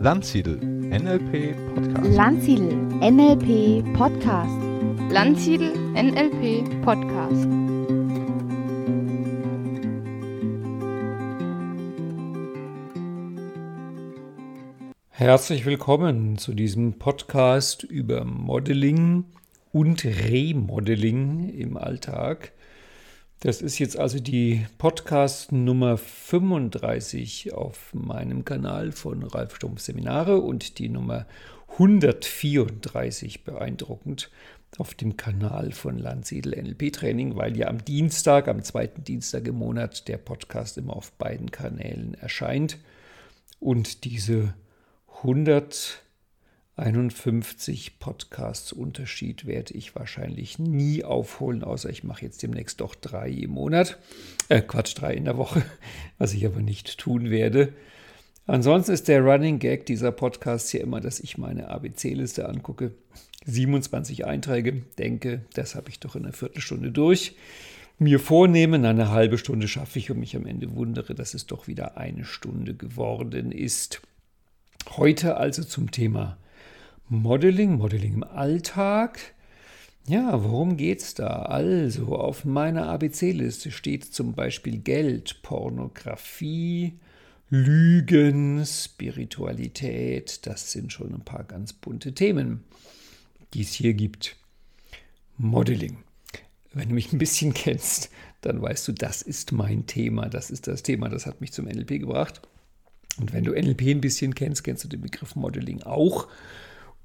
Landsiedel NLP Podcast. Landsiedel NLP Podcast. Landsiedel NLP Podcast. Herzlich willkommen zu diesem Podcast über Modeling und Remodeling im Alltag. Das ist jetzt also die Podcast Nummer 35 auf meinem Kanal von Ralf Stumpf Seminare und die Nummer 134 beeindruckend auf dem Kanal von Landsiedel NLP Training, weil ja am Dienstag, am zweiten Dienstag im Monat der Podcast immer auf beiden Kanälen erscheint. Und diese 100 51 Podcasts Unterschied werde ich wahrscheinlich nie aufholen, außer ich mache jetzt demnächst doch drei im Monat. Äh, Quatsch, drei in der Woche, was ich aber nicht tun werde. Ansonsten ist der Running Gag dieser Podcasts hier immer, dass ich meine ABC-Liste angucke. 27 Einträge, denke, das habe ich doch in einer Viertelstunde durch. Mir vornehmen, eine halbe Stunde schaffe ich und mich am Ende wundere, dass es doch wieder eine Stunde geworden ist. Heute also zum Thema Modeling, Modeling im Alltag. Ja, worum geht's da? Also, auf meiner ABC-Liste steht zum Beispiel Geld, Pornografie, Lügen, Spiritualität. Das sind schon ein paar ganz bunte Themen, die es hier gibt. Modeling. Wenn du mich ein bisschen kennst, dann weißt du, das ist mein Thema. Das ist das Thema, das hat mich zum NLP gebracht. Und wenn du NLP ein bisschen kennst, kennst du den Begriff Modeling auch.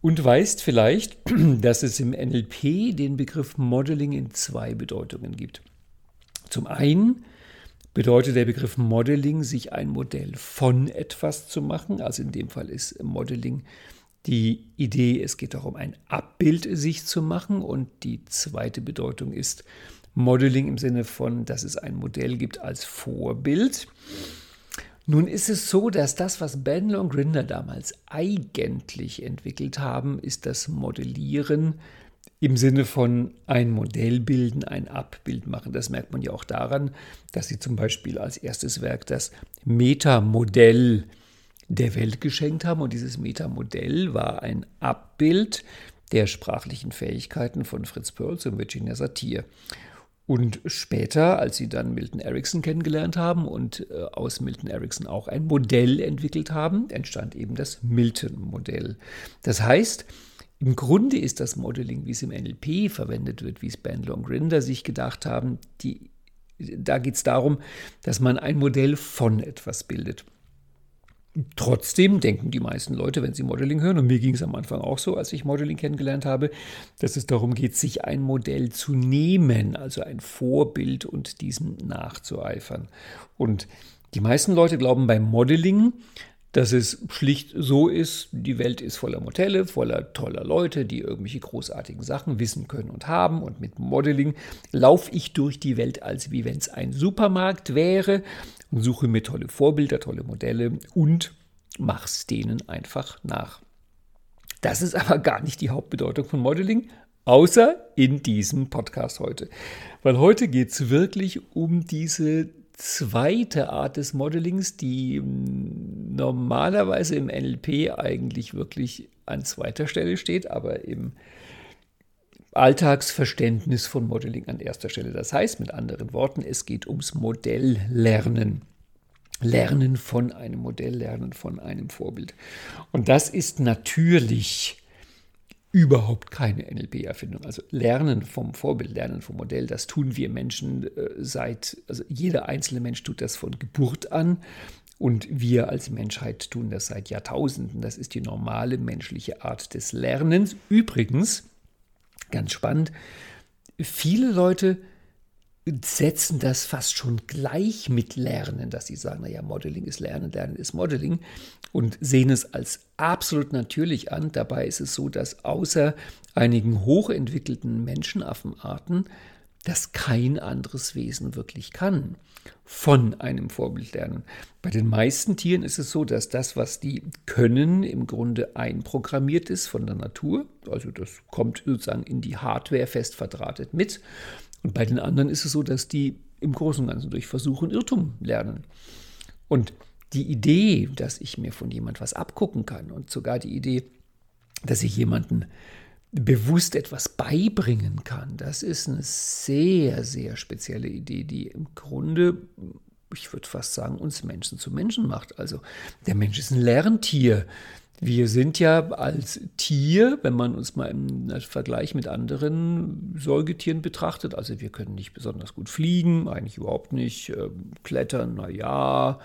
Und weißt vielleicht, dass es im NLP den Begriff Modeling in zwei Bedeutungen gibt. Zum einen bedeutet der Begriff Modeling, sich ein Modell von etwas zu machen. Also in dem Fall ist Modeling die Idee, es geht darum, ein Abbild sich zu machen. Und die zweite Bedeutung ist Modeling im Sinne von, dass es ein Modell gibt als Vorbild. Nun ist es so, dass das, was Bandler und Grinder damals eigentlich entwickelt haben, ist das Modellieren im Sinne von ein Modell bilden, ein Abbild machen. Das merkt man ja auch daran, dass sie zum Beispiel als erstes Werk das Metamodell der Welt geschenkt haben. Und dieses Metamodell war ein Abbild der sprachlichen Fähigkeiten von Fritz Perls und Virginia Satir. Und später, als sie dann Milton Erickson kennengelernt haben und äh, aus Milton Erickson auch ein Modell entwickelt haben, entstand eben das Milton-Modell. Das heißt, im Grunde ist das Modeling, wie es im NLP verwendet wird, wie es Bandler und Grinder sich gedacht haben, die, da geht es darum, dass man ein Modell von etwas bildet. Trotzdem denken die meisten Leute, wenn sie Modeling hören, und mir ging es am Anfang auch so, als ich Modeling kennengelernt habe, dass es darum geht, sich ein Modell zu nehmen, also ein Vorbild und diesem nachzueifern. Und die meisten Leute glauben beim Modeling, dass es schlicht so ist, die Welt ist voller Modelle, voller toller Leute, die irgendwelche großartigen Sachen wissen können und haben. Und mit Modeling laufe ich durch die Welt, als wie wenn es ein Supermarkt wäre suche mir tolle Vorbilder, tolle Modelle und mach's denen einfach nach. Das ist aber gar nicht die Hauptbedeutung von Modeling, außer in diesem Podcast heute. Weil heute geht es wirklich um diese zweite Art des Modellings, die normalerweise im NLP eigentlich wirklich an zweiter Stelle steht, aber im Alltagsverständnis von Modeling an erster Stelle. Das heißt mit anderen Worten, es geht ums Modelllernen. Lernen von einem Modell, lernen von einem Vorbild. Und das ist natürlich überhaupt keine NLP-Erfindung. Also Lernen vom Vorbild, Lernen vom Modell, das tun wir Menschen äh, seit, also jeder einzelne Mensch tut das von Geburt an und wir als Menschheit tun das seit Jahrtausenden. Das ist die normale menschliche Art des Lernens. Übrigens, ganz spannend, viele Leute setzen das fast schon gleich mit Lernen, dass sie sagen, naja, Modeling ist Lernen, Lernen ist Modeling und sehen es als absolut natürlich an. Dabei ist es so, dass außer einigen hochentwickelten Menschenaffenarten das kein anderes Wesen wirklich kann von einem Vorbild lernen. Bei den meisten Tieren ist es so, dass das, was die können, im Grunde einprogrammiert ist von der Natur. Also das kommt sozusagen in die Hardware fest verdrahtet mit. Und bei den anderen ist es so, dass die im Großen und Ganzen durch Versuch und Irrtum lernen. Und die Idee, dass ich mir von jemand was abgucken kann und sogar die Idee, dass ich jemanden bewusst etwas beibringen kann, das ist eine sehr, sehr spezielle Idee, die im Grunde, ich würde fast sagen, uns Menschen zu Menschen macht. Also der Mensch ist ein Lerntier. Wir sind ja als Tier, wenn man uns mal im Vergleich mit anderen Säugetieren betrachtet, also wir können nicht besonders gut fliegen, eigentlich überhaupt nicht, ähm, klettern, naja,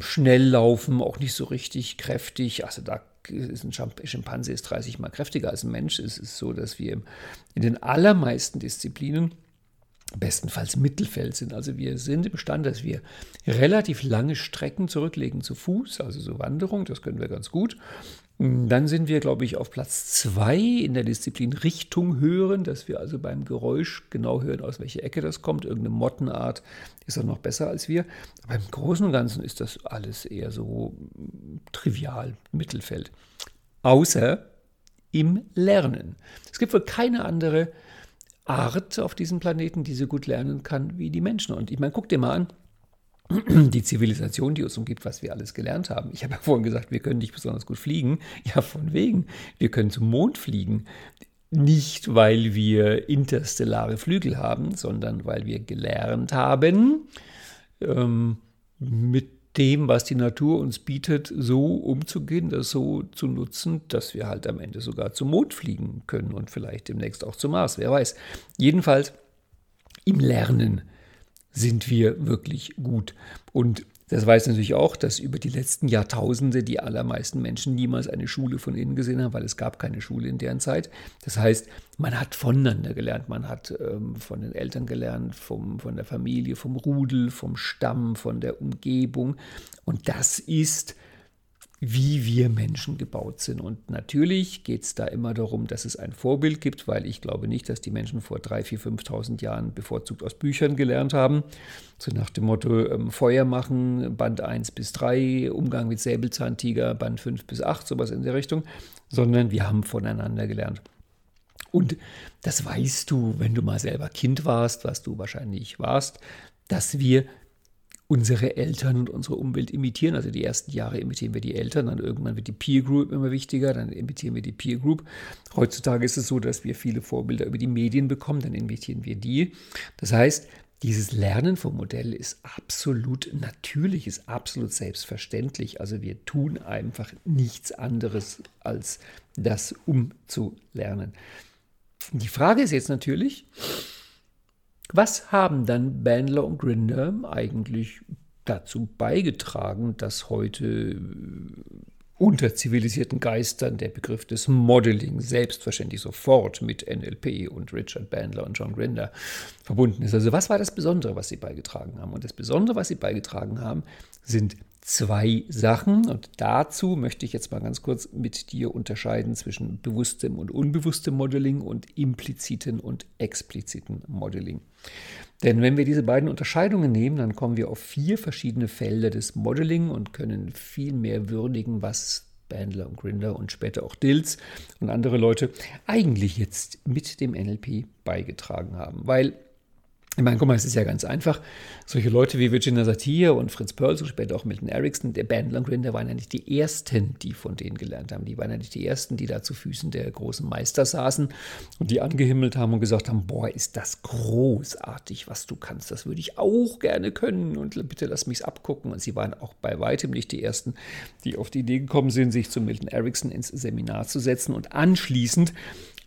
schnell laufen, auch nicht so richtig kräftig. Also da ist ein Schimpanse ist 30 mal kräftiger als ein Mensch. Es ist so, dass wir in den allermeisten Disziplinen bestenfalls Mittelfeld sind. Also wir sind imstande, dass wir relativ lange Strecken zurücklegen zu Fuß, also so Wanderung, das können wir ganz gut. Dann sind wir, glaube ich, auf Platz zwei in der Disziplin Richtung hören, dass wir also beim Geräusch genau hören, aus welcher Ecke das kommt. Irgendeine Mottenart ist auch noch besser als wir. Aber im Großen und Ganzen ist das alles eher so trivial, Mittelfeld. Außer im Lernen. Es gibt wohl keine andere Art auf diesem Planeten, die so gut lernen kann wie die Menschen. Und ich meine, guck dir mal an, die Zivilisation, die uns umgibt, was wir alles gelernt haben. Ich habe ja vorhin gesagt, wir können nicht besonders gut fliegen. Ja, von wegen. Wir können zum Mond fliegen. Nicht, weil wir interstellare Flügel haben, sondern weil wir gelernt haben, ähm, mit dem, was die Natur uns bietet, so umzugehen, das so zu nutzen, dass wir halt am Ende sogar zum Mond fliegen können und vielleicht demnächst auch zum Mars, wer weiß. Jedenfalls im Lernen sind wir wirklich gut. Und das weiß natürlich auch, dass über die letzten Jahrtausende die allermeisten Menschen niemals eine Schule von innen gesehen haben, weil es gab keine Schule in deren Zeit. Das heißt, man hat voneinander gelernt, man hat ähm, von den Eltern gelernt, vom, von der Familie, vom Rudel, vom Stamm, von der Umgebung. Und das ist wie wir Menschen gebaut sind. Und natürlich geht es da immer darum, dass es ein Vorbild gibt, weil ich glaube nicht, dass die Menschen vor 3.000, 4.000, 5.000 Jahren bevorzugt aus Büchern gelernt haben. So nach dem Motto ähm, Feuer machen, Band 1 bis 3, Umgang mit Säbelzahntiger, Band 5 bis 8, sowas in der Richtung, sondern wir haben voneinander gelernt. Und das weißt du, wenn du mal selber Kind warst, was du wahrscheinlich warst, dass wir unsere Eltern und unsere Umwelt imitieren. Also die ersten Jahre imitieren wir die Eltern, dann irgendwann wird die Peer Group immer wichtiger, dann imitieren wir die Peer Group. Heutzutage ist es so, dass wir viele Vorbilder über die Medien bekommen, dann imitieren wir die. Das heißt, dieses Lernen vom Modell ist absolut natürlich, ist absolut selbstverständlich. Also wir tun einfach nichts anderes als das, um zu lernen. Die Frage ist jetzt natürlich, was haben dann Bandler und Grinder eigentlich dazu beigetragen, dass heute äh, unter zivilisierten Geistern der Begriff des Modeling selbstverständlich sofort mit NLP und Richard Bandler und John Grinder verbunden ist. Also was war das Besondere, was sie beigetragen haben? Und das Besondere, was sie beigetragen haben, sind zwei Sachen. Und dazu möchte ich jetzt mal ganz kurz mit dir unterscheiden zwischen bewusstem und unbewusstem Modeling und impliziten und expliziten Modeling. Denn wenn wir diese beiden Unterscheidungen nehmen, dann kommen wir auf vier verschiedene Felder des Modeling und können viel mehr würdigen, was Bandler und Grinder und später auch Dills und andere Leute eigentlich jetzt mit dem NLP beigetragen haben. Weil ich meine, guck mal, es ist ja ganz einfach. Solche Leute wie Virginia Satir und Fritz Perls und später auch Milton Erickson, der Band Landgren, waren ja nicht die Ersten, die von denen gelernt haben. Die waren ja nicht die Ersten, die da zu Füßen der großen Meister saßen und die angehimmelt haben und gesagt haben, boah, ist das großartig, was du kannst. Das würde ich auch gerne können und bitte lass mich's abgucken. Und sie waren auch bei weitem nicht die Ersten, die auf die Idee gekommen sind, sich zu Milton Erickson ins Seminar zu setzen und anschließend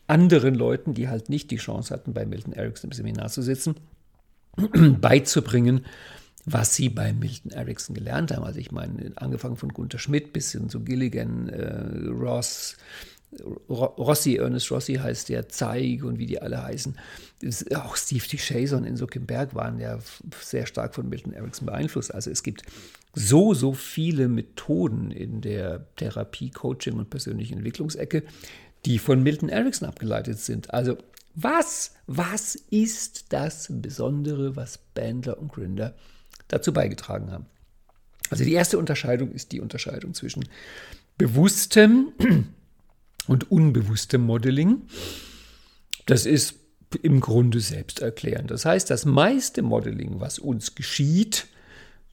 anderen Leuten, die halt nicht die Chance hatten, bei Milton Erickson im Seminar zu sitzen, beizubringen, was sie bei Milton Erickson gelernt haben. Also ich meine, angefangen von Gunther Schmidt bis hin zu Gilligan, äh, Ross, Rossi, Ernest Rossi heißt der, Zeig und wie die alle heißen. Auch Steve T. Chaser und Enzo Kimberg waren ja sehr stark von Milton Erickson beeinflusst. Also es gibt so, so viele Methoden in der Therapie, Coaching und persönlichen Entwicklungsecke, die von Milton Erickson abgeleitet sind. Also was, was ist das Besondere, was Bandler und Grinder dazu beigetragen haben? Also die erste Unterscheidung ist die Unterscheidung zwischen bewusstem und unbewusstem Modeling. Das ist im Grunde selbst erklären. Das heißt, das meiste Modeling, was uns geschieht,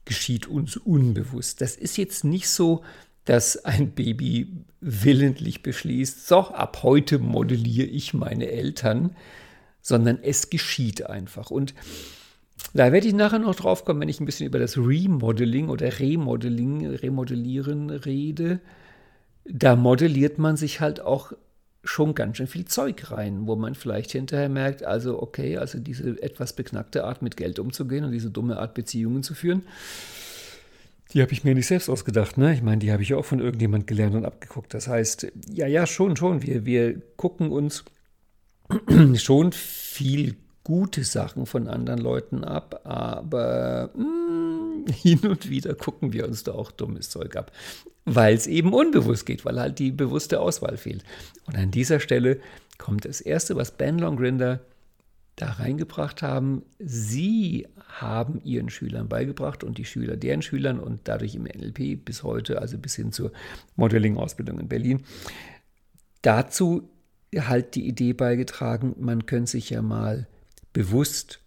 geschieht uns unbewusst. Das ist jetzt nicht so, dass ein Baby willentlich beschließt, so, ab heute modelliere ich meine Eltern, sondern es geschieht einfach. Und da werde ich nachher noch drauf kommen, wenn ich ein bisschen über das Remodeling oder Remodeling, Remodellieren rede. Da modelliert man sich halt auch schon ganz schön viel Zeug rein, wo man vielleicht hinterher merkt, also okay, also diese etwas beknackte Art mit Geld umzugehen und diese dumme Art Beziehungen zu führen, die habe ich mir nicht selbst ausgedacht, ne? Ich meine, die habe ich auch von irgendjemand gelernt und abgeguckt. Das heißt, ja, ja, schon, schon. Wir, wir gucken uns schon viel gute Sachen von anderen Leuten ab, aber mh, hm, hin und wieder gucken wir uns da auch dummes Zeug ab, weil es eben unbewusst geht, weil halt die bewusste Auswahl fehlt. Und an dieser Stelle kommt das Erste, was Ben Longrinder da reingebracht haben. Sie haben ihren Schülern beigebracht und die Schüler deren Schülern und dadurch im NLP bis heute, also bis hin zur Modeling-Ausbildung in Berlin, dazu halt die Idee beigetragen, man könnte sich ja mal bewusst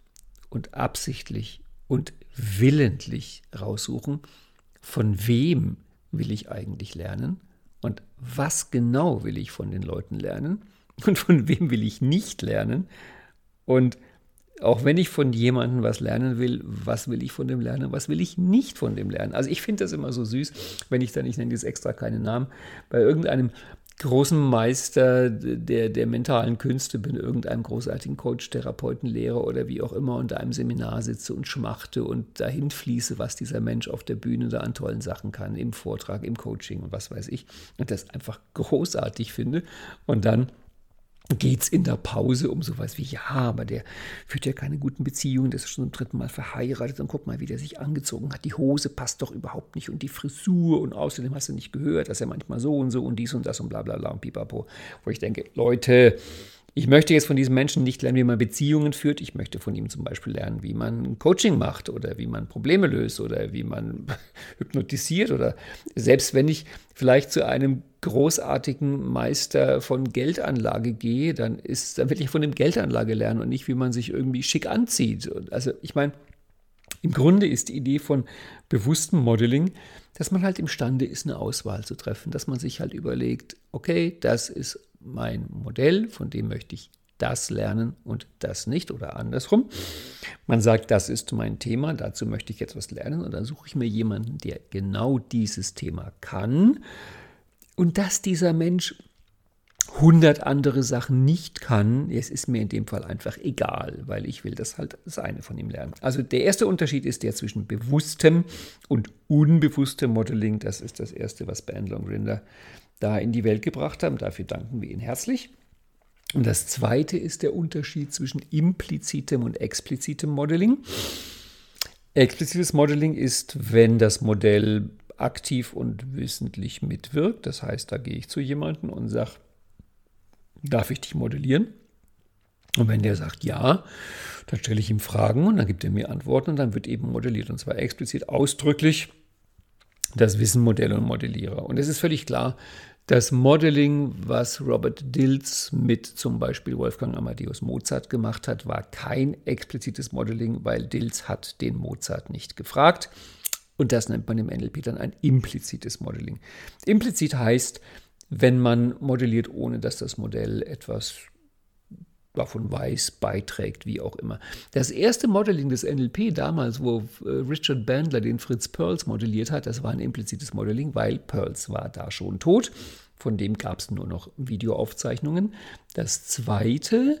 und absichtlich und willentlich raussuchen, von wem will ich eigentlich lernen und was genau will ich von den Leuten lernen und von wem will ich nicht lernen und auch wenn ich von jemandem was lernen will, was will ich von dem lernen, was will ich nicht von dem lernen. Also ich finde das immer so süß, wenn ich dann, ich nenne jetzt extra keinen Namen, bei irgendeinem großen Meister der, der mentalen Künste bin, irgendeinem großartigen Coach, Therapeuten, Lehrer oder wie auch immer unter einem Seminar sitze und schmachte und dahin fließe, was dieser Mensch auf der Bühne da an tollen Sachen kann, im Vortrag, im Coaching und was weiß ich. Und das einfach großartig finde. Und dann geht es in der Pause um sowas wie, ja, aber der führt ja keine guten Beziehungen, der ist schon zum dritten Mal verheiratet und guck mal, wie der sich angezogen hat. Die Hose passt doch überhaupt nicht und die Frisur und außerdem hast du nicht gehört, dass er manchmal so und so und dies und das und bla bla bla und pipapo. Wo ich denke, Leute, ich möchte jetzt von diesem Menschen nicht lernen, wie man Beziehungen führt. Ich möchte von ihm zum Beispiel lernen, wie man Coaching macht oder wie man Probleme löst oder wie man hypnotisiert oder selbst wenn ich vielleicht zu einem großartigen Meister von Geldanlage gehe, dann ist, dann will ich von dem Geldanlage lernen und nicht, wie man sich irgendwie schick anzieht. Also ich meine, im Grunde ist die Idee von bewusstem Modeling, dass man halt imstande ist, eine Auswahl zu treffen, dass man sich halt überlegt, okay, das ist mein Modell, von dem möchte ich das lernen und das nicht oder andersrum. Man sagt, das ist mein Thema, dazu möchte ich jetzt was lernen und dann suche ich mir jemanden, der genau dieses Thema kann und dass dieser Mensch 100 andere Sachen nicht kann, es ist mir in dem Fall einfach egal, weil ich will das halt das eine von ihm lernen. Also der erste Unterschied ist der zwischen bewusstem und unbewusstem Modeling. Das ist das erste, was Ben Longrinder da in die Welt gebracht haben. Dafür danken wir Ihnen herzlich. Und das zweite ist der Unterschied zwischen implizitem und explizitem Modeling. Explizites Modeling ist, wenn das Modell aktiv und wissentlich mitwirkt. Das heißt, da gehe ich zu jemandem und sage, darf ich dich modellieren? Und wenn der sagt ja, dann stelle ich ihm Fragen und dann gibt er mir Antworten und dann wird eben modelliert. Und zwar explizit ausdrücklich das Wissen Modell und Modellierer. Und es ist völlig klar, das Modeling, was Robert Dills mit zum Beispiel Wolfgang Amadeus Mozart gemacht hat, war kein explizites Modeling, weil Dills hat den Mozart nicht gefragt. Und das nennt man im NLP dann ein implizites Modeling. Implizit heißt, wenn man modelliert, ohne dass das Modell etwas davon weiß, beiträgt, wie auch immer. Das erste Modeling des NLP damals, wo äh, Richard Bandler den Fritz Perls modelliert hat, das war ein implizites Modeling, weil Perls war da schon tot. Von dem gab es nur noch Videoaufzeichnungen. Das zweite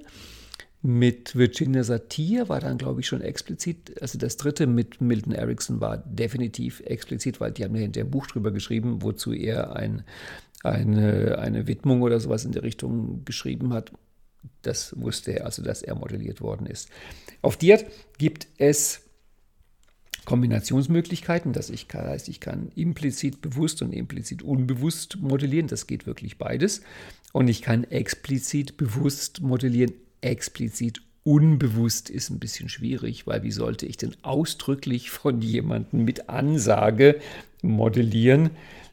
mit Virginia Satir war dann, glaube ich, schon explizit. Also das dritte mit Milton Erickson war definitiv explizit, weil die haben ja hinter ein Buch drüber geschrieben, wozu er ein, eine, eine Widmung oder sowas in der Richtung geschrieben hat. Das wusste er, also dass er modelliert worden ist. Auf Diat gibt es Kombinationsmöglichkeiten, dass ich kann, heißt, ich kann implizit bewusst und implizit unbewusst modellieren. Das geht wirklich beides. Und ich kann explizit bewusst modellieren, explizit unbewusst ist ein bisschen schwierig, weil wie sollte ich denn ausdrücklich von jemandem mit Ansage modellieren,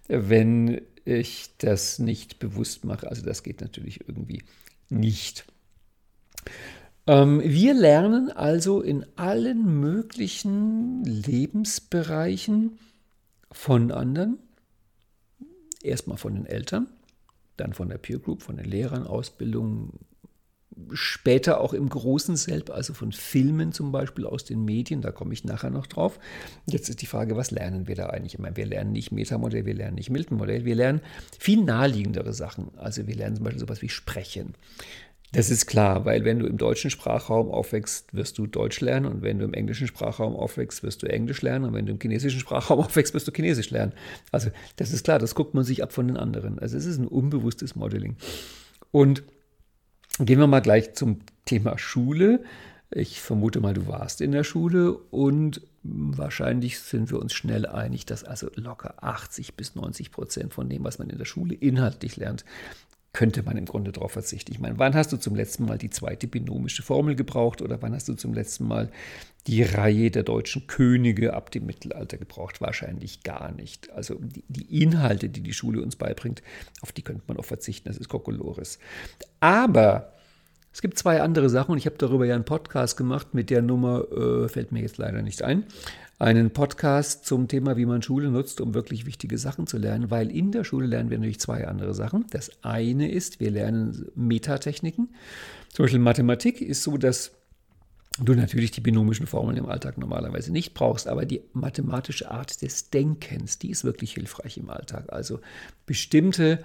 wenn ich das nicht bewusst mache? Also das geht natürlich irgendwie nicht. Ähm, wir lernen also in allen möglichen Lebensbereichen von anderen. Erstmal von den Eltern, dann von der Peer Group, von den Lehrern, Ausbildung, später auch im großen Selb, also von Filmen zum Beispiel aus den Medien, da komme ich nachher noch drauf. Jetzt ist die Frage, was lernen wir da eigentlich? Ich meine, wir lernen nicht Metamodell, wir lernen nicht Milton-Modell, wir lernen viel naheliegendere Sachen. Also wir lernen zum Beispiel sowas wie Sprechen. Das ist klar, weil wenn du im deutschen Sprachraum aufwächst, wirst du Deutsch lernen und wenn du im englischen Sprachraum aufwächst, wirst du Englisch lernen und wenn du im chinesischen Sprachraum aufwächst, wirst du Chinesisch lernen. Also das ist klar, das guckt man sich ab von den anderen. Also es ist ein unbewusstes Modeling. Und gehen wir mal gleich zum Thema Schule. Ich vermute mal, du warst in der Schule und wahrscheinlich sind wir uns schnell einig, dass also locker 80 bis 90 Prozent von dem, was man in der Schule inhaltlich lernt, könnte man im Grunde darauf verzichten. Ich meine, wann hast du zum letzten Mal die zweite binomische Formel gebraucht oder wann hast du zum letzten Mal die Reihe der deutschen Könige ab dem Mittelalter gebraucht? Wahrscheinlich gar nicht. Also die, die Inhalte, die die Schule uns beibringt, auf die könnte man auch verzichten. Das ist Kokolores. Aber es gibt zwei andere Sachen und ich habe darüber ja einen Podcast gemacht mit der Nummer, äh, fällt mir jetzt leider nicht ein einen Podcast zum Thema, wie man Schule nutzt, um wirklich wichtige Sachen zu lernen, weil in der Schule lernen wir natürlich zwei andere Sachen. Das eine ist, wir lernen Metatechniken. Zum Beispiel Mathematik ist so, dass du natürlich die binomischen Formeln im Alltag normalerweise nicht brauchst, aber die mathematische Art des Denkens, die ist wirklich hilfreich im Alltag. Also bestimmte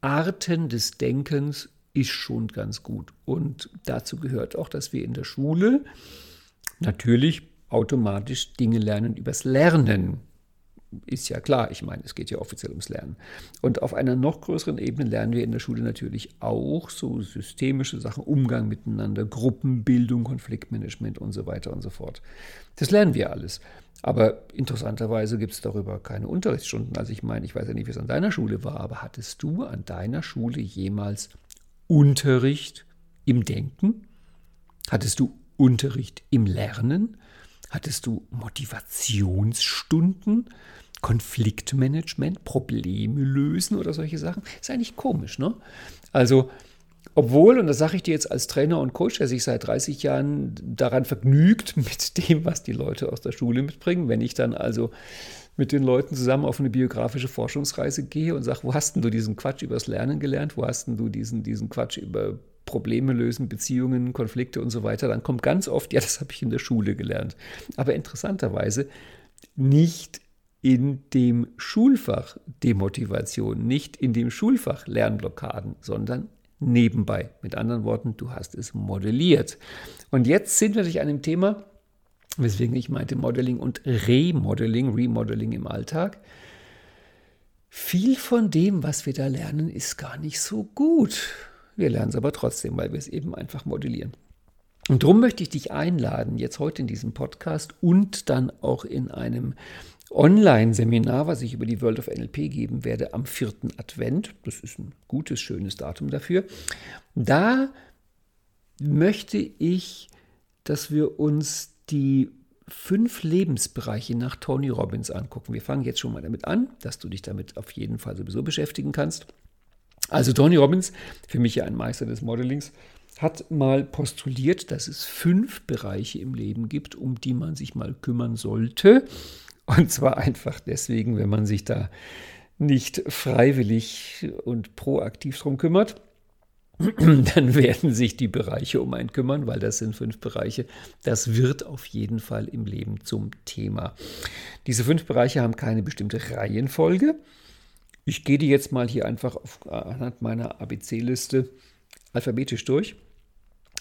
Arten des Denkens ist schon ganz gut. Und dazu gehört auch, dass wir in der Schule natürlich automatisch Dinge lernen übers Lernen. Ist ja klar, ich meine, es geht ja offiziell ums Lernen. Und auf einer noch größeren Ebene lernen wir in der Schule natürlich auch so systemische Sachen, Umgang miteinander, Gruppenbildung, Konfliktmanagement und so weiter und so fort. Das lernen wir alles. Aber interessanterweise gibt es darüber keine Unterrichtsstunden. Also ich meine, ich weiß ja nicht, wie es an deiner Schule war, aber hattest du an deiner Schule jemals Unterricht im Denken? Hattest du Unterricht im Lernen? Hattest du Motivationsstunden, Konfliktmanagement, Probleme lösen oder solche Sachen? Ist eigentlich komisch, ne? Also, obwohl, und das sage ich dir jetzt als Trainer und Coach, der sich seit 30 Jahren daran vergnügt mit dem, was die Leute aus der Schule mitbringen, wenn ich dann also mit den Leuten zusammen auf eine biografische Forschungsreise gehe und sage, wo hast denn du diesen Quatsch übers Lernen gelernt? Wo hast denn du diesen, diesen Quatsch über Probleme lösen, Beziehungen, Konflikte und so weiter, dann kommt ganz oft, ja, das habe ich in der Schule gelernt. Aber interessanterweise nicht in dem Schulfach Demotivation, nicht in dem Schulfach Lernblockaden, sondern nebenbei. Mit anderen Worten, du hast es modelliert. Und jetzt sind wir durch einem Thema, weswegen ich meinte Modeling und Remodeling, Remodeling im Alltag. Viel von dem, was wir da lernen, ist gar nicht so gut. Wir lernen es aber trotzdem, weil wir es eben einfach modellieren. Und darum möchte ich dich einladen, jetzt heute in diesem Podcast und dann auch in einem Online-Seminar, was ich über die World of NLP geben werde, am vierten Advent. Das ist ein gutes, schönes Datum dafür. Da möchte ich, dass wir uns die fünf Lebensbereiche nach Tony Robbins angucken. Wir fangen jetzt schon mal damit an, dass du dich damit auf jeden Fall sowieso beschäftigen kannst. Also Tony Robbins, für mich ja ein Meister des Modelings, hat mal postuliert, dass es fünf Bereiche im Leben gibt, um die man sich mal kümmern sollte. Und zwar einfach deswegen, wenn man sich da nicht freiwillig und proaktiv drum kümmert, dann werden sich die Bereiche um einen kümmern, weil das sind fünf Bereiche. Das wird auf jeden Fall im Leben zum Thema. Diese fünf Bereiche haben keine bestimmte Reihenfolge. Ich gehe die jetzt mal hier einfach auf, anhand meiner ABC-Liste alphabetisch durch.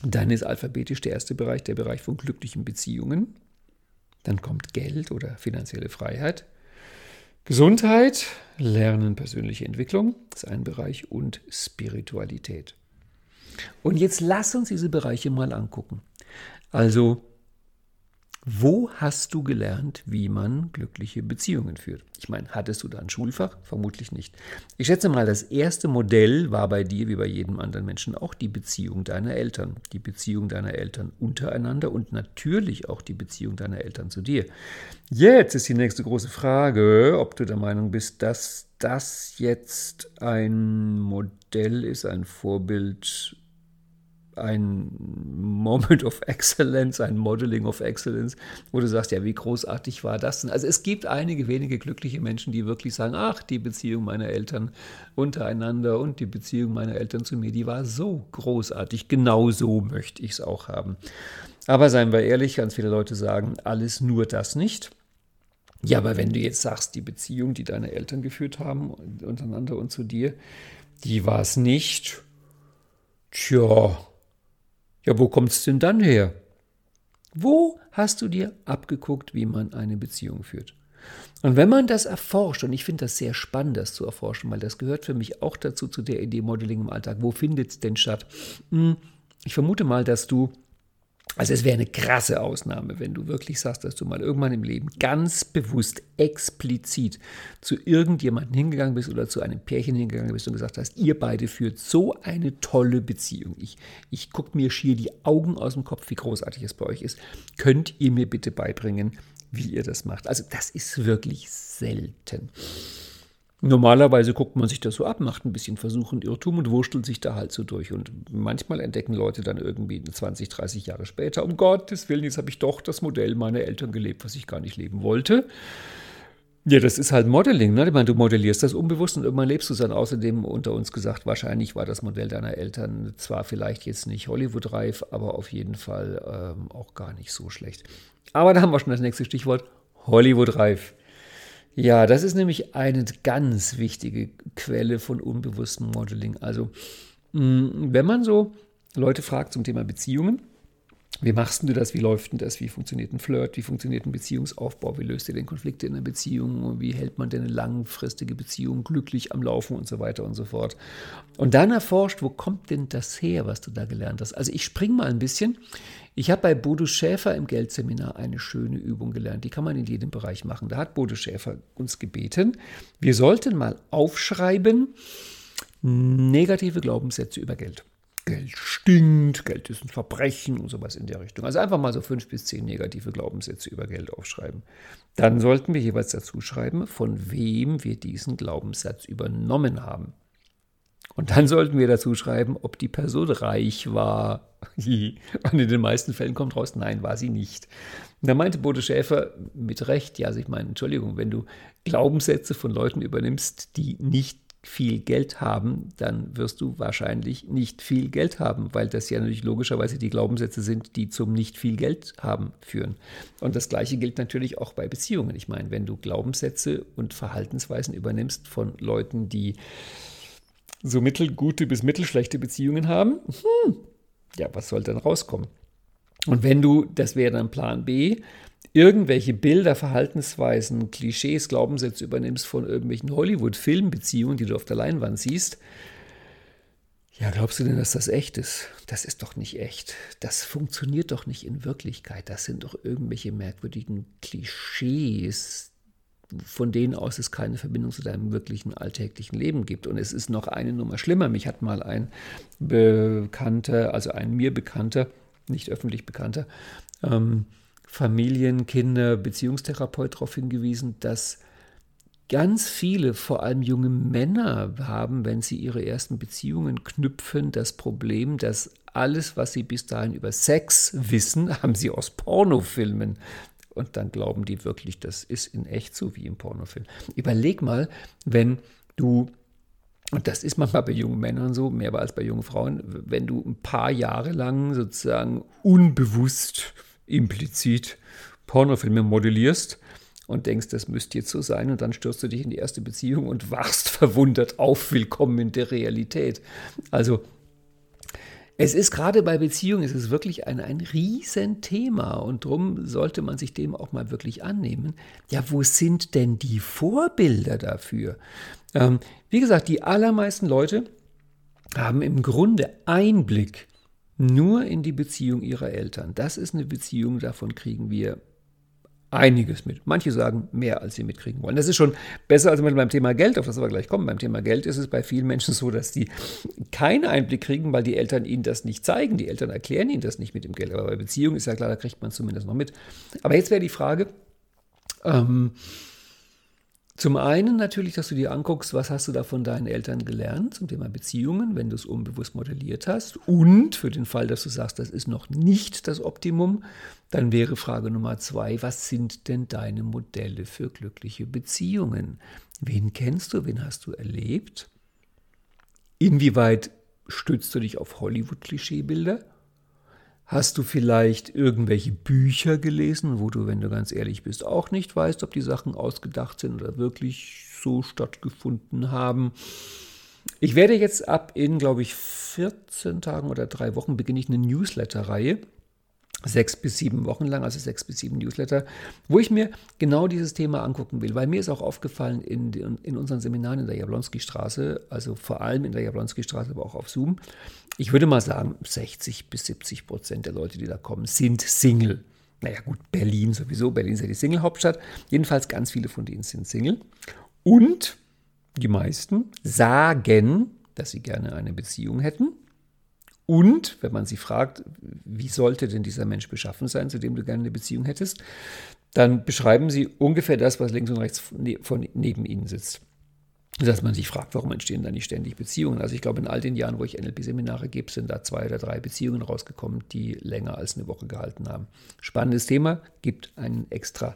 Dann ist alphabetisch der erste Bereich der Bereich von glücklichen Beziehungen. Dann kommt Geld oder finanzielle Freiheit. Gesundheit, Lernen, persönliche Entwicklung ist ein Bereich und Spiritualität. Und jetzt lass uns diese Bereiche mal angucken. Also wo hast du gelernt, wie man glückliche Beziehungen führt? Ich meine, hattest du da ein Schulfach? Vermutlich nicht. Ich schätze mal, das erste Modell war bei dir, wie bei jedem anderen Menschen, auch die Beziehung deiner Eltern. Die Beziehung deiner Eltern untereinander und natürlich auch die Beziehung deiner Eltern zu dir. Jetzt ist die nächste große Frage, ob du der Meinung bist, dass das jetzt ein Modell ist, ein Vorbild ein Moment of Excellence, ein Modeling of Excellence, wo du sagst, ja, wie großartig war das denn? Also es gibt einige wenige glückliche Menschen, die wirklich sagen, ach, die Beziehung meiner Eltern untereinander und die Beziehung meiner Eltern zu mir, die war so großartig, genau so möchte ich es auch haben. Aber seien wir ehrlich, ganz viele Leute sagen, alles nur das nicht. Ja, aber wenn du jetzt sagst, die Beziehung, die deine Eltern geführt haben, untereinander und zu dir, die war es nicht. Tja, ja, wo kommt es denn dann her? Wo hast du dir abgeguckt, wie man eine Beziehung führt? Und wenn man das erforscht, und ich finde das sehr spannend, das zu erforschen, weil das gehört für mich auch dazu, zu der Idee Modeling im Alltag. Wo findet es denn statt? Hm, ich vermute mal, dass du also es wäre eine krasse Ausnahme, wenn du wirklich sagst, dass du mal irgendwann im Leben ganz bewusst, explizit zu irgendjemandem hingegangen bist oder zu einem Pärchen hingegangen bist und gesagt hast, ihr beide führt so eine tolle Beziehung. Ich, ich gucke mir schier die Augen aus dem Kopf, wie großartig es bei euch ist. Könnt ihr mir bitte beibringen, wie ihr das macht? Also das ist wirklich selten. Normalerweise guckt man sich das so ab, macht ein bisschen Versuch und Irrtum und wurstelt sich da halt so durch. Und manchmal entdecken Leute dann irgendwie 20, 30 Jahre später, um Gottes Willen, jetzt habe ich doch das Modell meiner Eltern gelebt, was ich gar nicht leben wollte. Ja, das ist halt Modeling, ne? Ich meine, du modellierst das unbewusst und irgendwann lebst du es dann außerdem unter uns gesagt, wahrscheinlich war das Modell deiner Eltern zwar vielleicht jetzt nicht Hollywood-reif, aber auf jeden Fall ähm, auch gar nicht so schlecht. Aber da haben wir schon das nächste Stichwort, Hollywood-reif. Ja, das ist nämlich eine ganz wichtige Quelle von unbewusstem Modeling. Also, mm, wenn man so Leute fragt zum Thema Beziehungen, wie machst du das? Wie läuft denn das? Wie funktioniert ein Flirt? Wie funktioniert ein Beziehungsaufbau? Wie löst ihr denn Konflikte in einer Beziehung? Wie hält man denn eine langfristige Beziehung glücklich am Laufen und so weiter und so fort? Und dann erforscht, wo kommt denn das her, was du da gelernt hast? Also ich springe mal ein bisschen. Ich habe bei Bodo Schäfer im Geldseminar eine schöne Übung gelernt. Die kann man in jedem Bereich machen. Da hat Bodo Schäfer uns gebeten, wir sollten mal aufschreiben negative Glaubenssätze über Geld. Geld stinkt, Geld ist ein Verbrechen und sowas in der Richtung. Also einfach mal so fünf bis zehn negative Glaubenssätze über Geld aufschreiben. Dann sollten wir jeweils dazu schreiben, von wem wir diesen Glaubenssatz übernommen haben. Und dann sollten wir dazu schreiben, ob die Person reich war. Und in den meisten Fällen kommt raus, nein, war sie nicht. Da meinte Bodo Schäfer mit Recht, ja, also ich meine, Entschuldigung, wenn du Glaubenssätze von Leuten übernimmst, die nicht viel Geld haben, dann wirst du wahrscheinlich nicht viel Geld haben, weil das ja natürlich logischerweise die Glaubenssätze sind, die zum nicht viel Geld haben führen. Und das Gleiche gilt natürlich auch bei Beziehungen. Ich meine, wenn du Glaubenssätze und Verhaltensweisen übernimmst von Leuten, die so mittelgute bis mittelschlechte Beziehungen haben, hm, ja, was soll dann rauskommen? Und wenn du, das wäre dann Plan B, irgendwelche Bilder, Verhaltensweisen, Klischees, Glaubenssätze übernimmst von irgendwelchen Hollywood-Filmbeziehungen, die du auf der Leinwand siehst, ja, glaubst du denn, dass das echt ist? Das ist doch nicht echt. Das funktioniert doch nicht in Wirklichkeit. Das sind doch irgendwelche merkwürdigen Klischees, von denen aus es keine Verbindung zu deinem wirklichen alltäglichen Leben gibt. Und es ist noch eine Nummer schlimmer. Mich hat mal ein Bekannter, also ein mir Bekannter, nicht öffentlich Bekannter, ähm, Familien-, Kinder-, Beziehungstherapeut darauf hingewiesen, dass ganz viele, vor allem junge Männer, haben, wenn sie ihre ersten Beziehungen knüpfen, das Problem, dass alles, was sie bis dahin über Sex wissen, haben sie aus Pornofilmen und dann glauben die wirklich, das ist in echt so wie im Pornofilm. Überleg mal, wenn du, und das ist manchmal bei jungen Männern so, mehr als bei jungen Frauen, wenn du ein paar Jahre lang sozusagen unbewusst, implizit Pornofilme modellierst und denkst, das müsste jetzt so sein und dann stürzt du dich in die erste Beziehung und wachst verwundert auf, willkommen in der Realität. Also es ist gerade bei Beziehungen, es ist wirklich ein, ein Riesenthema und darum sollte man sich dem auch mal wirklich annehmen. Ja, wo sind denn die Vorbilder dafür? Ähm, wie gesagt, die allermeisten Leute haben im Grunde Einblick nur in die Beziehung ihrer Eltern. Das ist eine Beziehung, davon kriegen wir einiges mit. Manche sagen mehr, als sie mitkriegen wollen. Das ist schon besser als beim Thema Geld, auf das wir gleich kommen. Beim Thema Geld ist es bei vielen Menschen so, dass die keinen Einblick kriegen, weil die Eltern ihnen das nicht zeigen. Die Eltern erklären ihnen das nicht mit dem Geld. Aber bei Beziehungen ist ja klar, da kriegt man zumindest noch mit. Aber jetzt wäre die Frage, ähm, Zum einen natürlich, dass du dir anguckst, was hast du da von deinen Eltern gelernt zum Thema Beziehungen, wenn du es unbewusst modelliert hast. Und für den Fall, dass du sagst, das ist noch nicht das Optimum, dann wäre Frage Nummer zwei, was sind denn deine Modelle für glückliche Beziehungen? Wen kennst du, wen hast du erlebt? Inwieweit stützt du dich auf Hollywood-Klischeebilder? Hast du vielleicht irgendwelche Bücher gelesen, wo du, wenn du ganz ehrlich bist, auch nicht weißt, ob die Sachen ausgedacht sind oder wirklich so stattgefunden haben? Ich werde jetzt ab in, glaube ich, 14 Tagen oder drei Wochen beginne ich eine Newsletter-Reihe sechs bis sieben Wochen lang, also sechs bis sieben Newsletter, wo ich mir genau dieses Thema angucken will, weil mir ist auch aufgefallen in, in unseren Seminaren in der Jablonski-Straße, also vor allem in der Jablonski-Straße, aber auch auf Zoom, ich würde mal sagen, 60 bis 70 Prozent der Leute, die da kommen, sind Single. Naja gut, Berlin sowieso, Berlin ist ja die Single-Hauptstadt, jedenfalls ganz viele von denen sind Single. Und die meisten sagen, dass sie gerne eine Beziehung hätten und wenn man sie fragt, wie sollte denn dieser Mensch beschaffen sein, zu dem du gerne eine Beziehung hättest, dann beschreiben sie ungefähr das, was links und rechts ne, von neben ihnen sitzt. Dass man sich fragt, warum entstehen da nicht ständig Beziehungen? Also ich glaube, in all den Jahren, wo ich NLP-Seminare gebe, sind da zwei oder drei Beziehungen rausgekommen, die länger als eine Woche gehalten haben. Spannendes Thema, gibt einen extra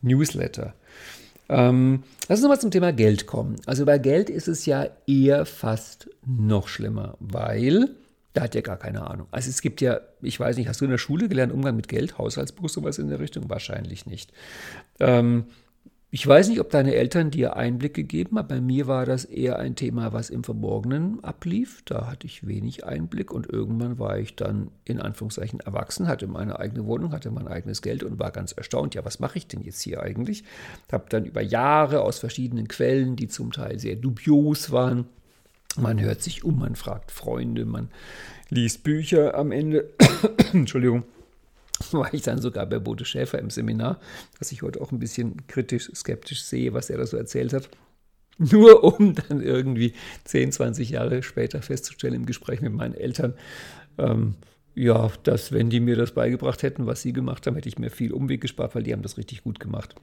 Newsletter. Ähm, lass uns nochmal zum Thema Geld kommen. Also bei Geld ist es ja eher fast noch schlimmer, weil der hat ja gar keine Ahnung. Also es gibt ja, ich weiß nicht, hast du in der Schule gelernt, Umgang mit Geld, Haushaltsbuch, sowas in der Richtung? Wahrscheinlich nicht. Ähm, ich weiß nicht, ob deine Eltern dir Einblick gegeben haben. Bei mir war das eher ein Thema, was im Verborgenen ablief. Da hatte ich wenig Einblick und irgendwann war ich dann in Anführungszeichen erwachsen, hatte meine eigene Wohnung, hatte mein eigenes Geld und war ganz erstaunt. Ja, was mache ich denn jetzt hier eigentlich? Habe dann über Jahre aus verschiedenen Quellen, die zum Teil sehr dubios waren, man hört sich um, man fragt Freunde, man liest Bücher am Ende. Entschuldigung. War ich dann sogar bei Bodo Schäfer im Seminar, das ich heute auch ein bisschen kritisch, skeptisch sehe, was er da so erzählt hat. Nur um dann irgendwie 10, 20 Jahre später festzustellen im Gespräch mit meinen Eltern, ähm, ja, dass wenn die mir das beigebracht hätten, was sie gemacht haben, hätte ich mir viel Umweg gespart, weil die haben das richtig gut gemacht.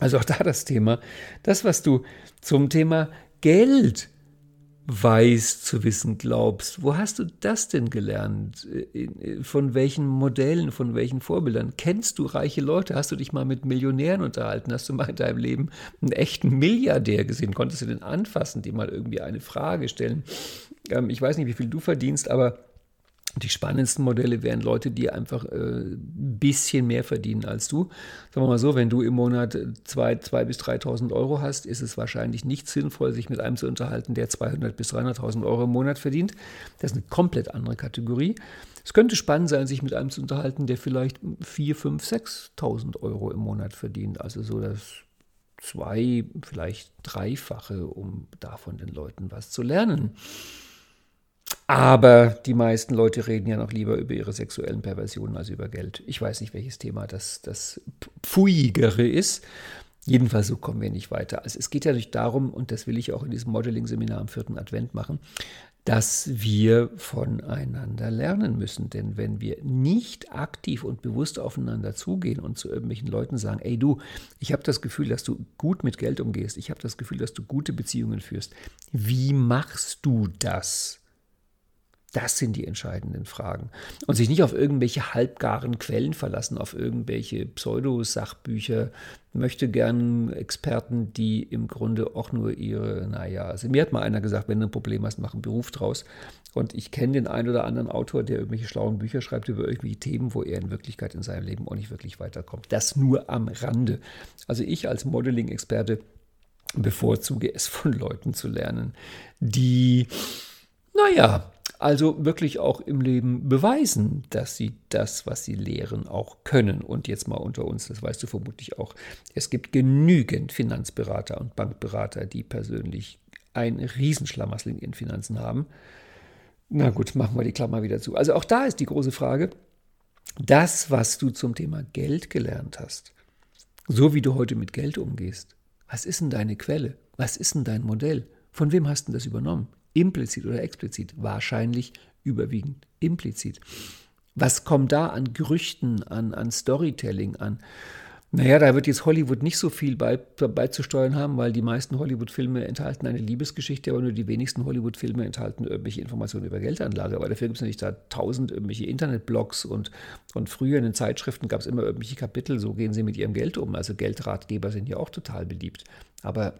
Also auch da das Thema, das, was du zum Thema Geld weiß zu wissen glaubst. Wo hast du das denn gelernt? Von welchen Modellen, von welchen Vorbildern? Kennst du reiche Leute? Hast du dich mal mit Millionären unterhalten? Hast du mal in deinem Leben einen echten Milliardär gesehen? Konntest du den anfassen, dem mal irgendwie eine Frage stellen? Ähm, ich weiß nicht, wie viel du verdienst, aber die spannendsten Modelle wären Leute, die einfach äh, ein bisschen mehr verdienen als du. Sagen wir mal so, wenn du im Monat 2.000 bis 3.000 Euro hast, ist es wahrscheinlich nicht sinnvoll, sich mit einem zu unterhalten, der 200.000 bis 300.000 Euro im Monat verdient. Das ist eine komplett andere Kategorie. Es könnte spannend sein, sich mit einem zu unterhalten, der vielleicht 4, 5, 6.000 Euro im Monat verdient. Also so das zwei, vielleicht dreifache, um davon den Leuten was zu lernen. Aber die meisten Leute reden ja noch lieber über ihre sexuellen Perversionen als über Geld. Ich weiß nicht, welches Thema das, das Pfuigere ist. Jedenfalls so kommen wir nicht weiter. Also es geht ja nicht darum, und das will ich auch in diesem Modeling-Seminar am vierten Advent machen, dass wir voneinander lernen müssen. Denn wenn wir nicht aktiv und bewusst aufeinander zugehen und zu irgendwelchen Leuten sagen, ey du, ich habe das Gefühl, dass du gut mit Geld umgehst, ich habe das Gefühl, dass du gute Beziehungen führst, wie machst du das? Das sind die entscheidenden Fragen. Und sich nicht auf irgendwelche halbgaren Quellen verlassen, auf irgendwelche Pseudosachbücher, möchte gern Experten, die im Grunde auch nur ihre, naja, also mir hat mal einer gesagt, wenn du ein Problem hast, mach einen Beruf draus. Und ich kenne den einen oder anderen Autor, der irgendwelche schlauen Bücher schreibt über irgendwelche Themen, wo er in Wirklichkeit in seinem Leben auch nicht wirklich weiterkommt. Das nur am Rande. Also ich als Modeling-Experte bevorzuge es von Leuten zu lernen, die, naja, also wirklich auch im Leben beweisen, dass sie das, was sie lehren, auch können. Und jetzt mal unter uns, das weißt du vermutlich auch, es gibt genügend Finanzberater und Bankberater, die persönlich ein Riesenschlamassel in ihren Finanzen haben. Na gut, machen wir die Klammer wieder zu. Also auch da ist die große Frage, das, was du zum Thema Geld gelernt hast, so wie du heute mit Geld umgehst, was ist denn deine Quelle? Was ist denn dein Modell? Von wem hast du das übernommen? Implizit oder explizit? Wahrscheinlich überwiegend implizit. Was kommt da an Gerüchten, an, an Storytelling, an Naja, da wird jetzt Hollywood nicht so viel bei, beizusteuern haben, weil die meisten Hollywood-Filme enthalten eine Liebesgeschichte, aber nur die wenigsten Hollywood-Filme enthalten irgendwelche Informationen über Geldanlage. Aber dafür gibt es nämlich da tausend irgendwelche Internetblogs und, und früher in den Zeitschriften gab es immer irgendwelche Kapitel, so gehen sie mit ihrem Geld um. Also Geldratgeber sind ja auch total beliebt. Aber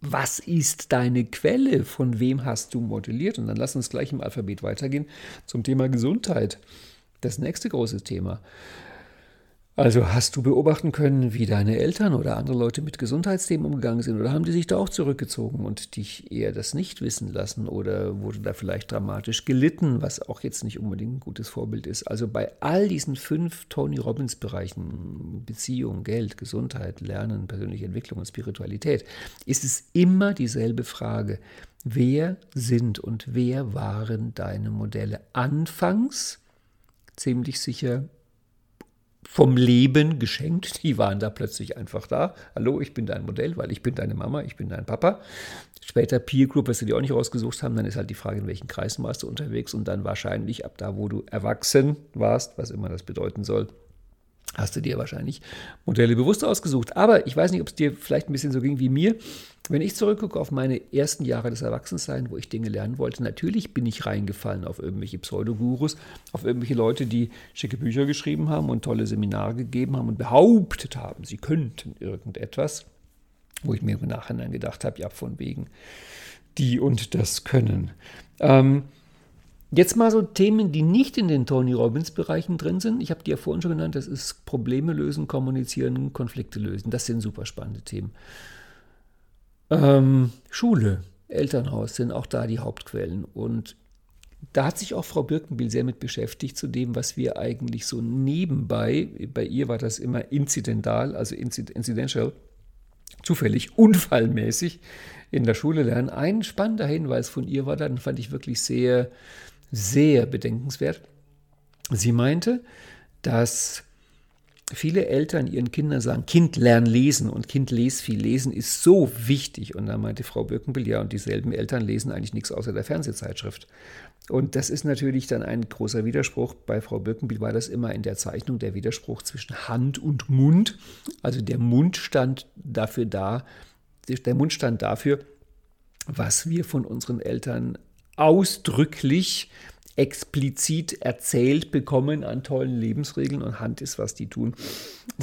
was ist deine Quelle? Von wem hast du modelliert? Und dann lass uns gleich im Alphabet weitergehen zum Thema Gesundheit. Das nächste große Thema. Also hast du beobachten können, wie deine Eltern oder andere Leute mit Gesundheitsthemen umgegangen sind oder haben die sich da auch zurückgezogen und dich eher das nicht wissen lassen oder wurde da vielleicht dramatisch gelitten, was auch jetzt nicht unbedingt ein gutes Vorbild ist. Also bei all diesen fünf Tony Robbins Bereichen, Beziehung, Geld, Gesundheit, Lernen, persönliche Entwicklung und Spiritualität, ist es immer dieselbe Frage. Wer sind und wer waren deine Modelle anfangs? Ziemlich sicher vom Leben geschenkt. Die waren da plötzlich einfach da. Hallo, ich bin dein Modell, weil ich bin deine Mama, ich bin dein Papa. Später Peer Group, was sie dir auch nicht rausgesucht haben, dann ist halt die Frage, in welchen Kreisen warst du unterwegs und dann wahrscheinlich ab da, wo du erwachsen warst, was immer das bedeuten soll, hast du dir wahrscheinlich Modelle bewusst ausgesucht. Aber ich weiß nicht, ob es dir vielleicht ein bisschen so ging wie mir. Wenn ich zurückgucke auf meine ersten Jahre des Erwachsenseins, wo ich Dinge lernen wollte, natürlich bin ich reingefallen auf irgendwelche Pseudogurus, auf irgendwelche Leute, die schicke Bücher geschrieben haben und tolle Seminare gegeben haben und behauptet haben, sie könnten irgendetwas, wo ich mir im Nachhinein gedacht habe, ja, von wegen die und das können. Ähm, Jetzt mal so Themen, die nicht in den Tony Robbins Bereichen drin sind. Ich habe die ja vorhin schon genannt. Das ist Probleme lösen, kommunizieren, Konflikte lösen. Das sind super spannende Themen. Ähm, Schule, Elternhaus sind auch da die Hauptquellen. Und da hat sich auch Frau Birkenbiel sehr mit beschäftigt, zu dem, was wir eigentlich so nebenbei, bei ihr war das immer inzidental, also incidential, zufällig, unfallmäßig in der Schule lernen. Ein spannender Hinweis von ihr war dann, fand ich wirklich sehr sehr bedenkenswert. Sie meinte, dass viele Eltern ihren Kindern sagen, Kind lern lesen und Kind les viel. Lesen ist so wichtig. Und da meinte Frau Birkenbill, ja, und dieselben Eltern lesen eigentlich nichts außer der Fernsehzeitschrift. Und das ist natürlich dann ein großer Widerspruch. Bei Frau Birkenbill war das immer in der Zeichnung der Widerspruch zwischen Hand und Mund. Also der Mund stand dafür da, der Mund stand dafür, was wir von unseren Eltern ausdrücklich explizit erzählt bekommen an tollen Lebensregeln und Hand ist, was die tun.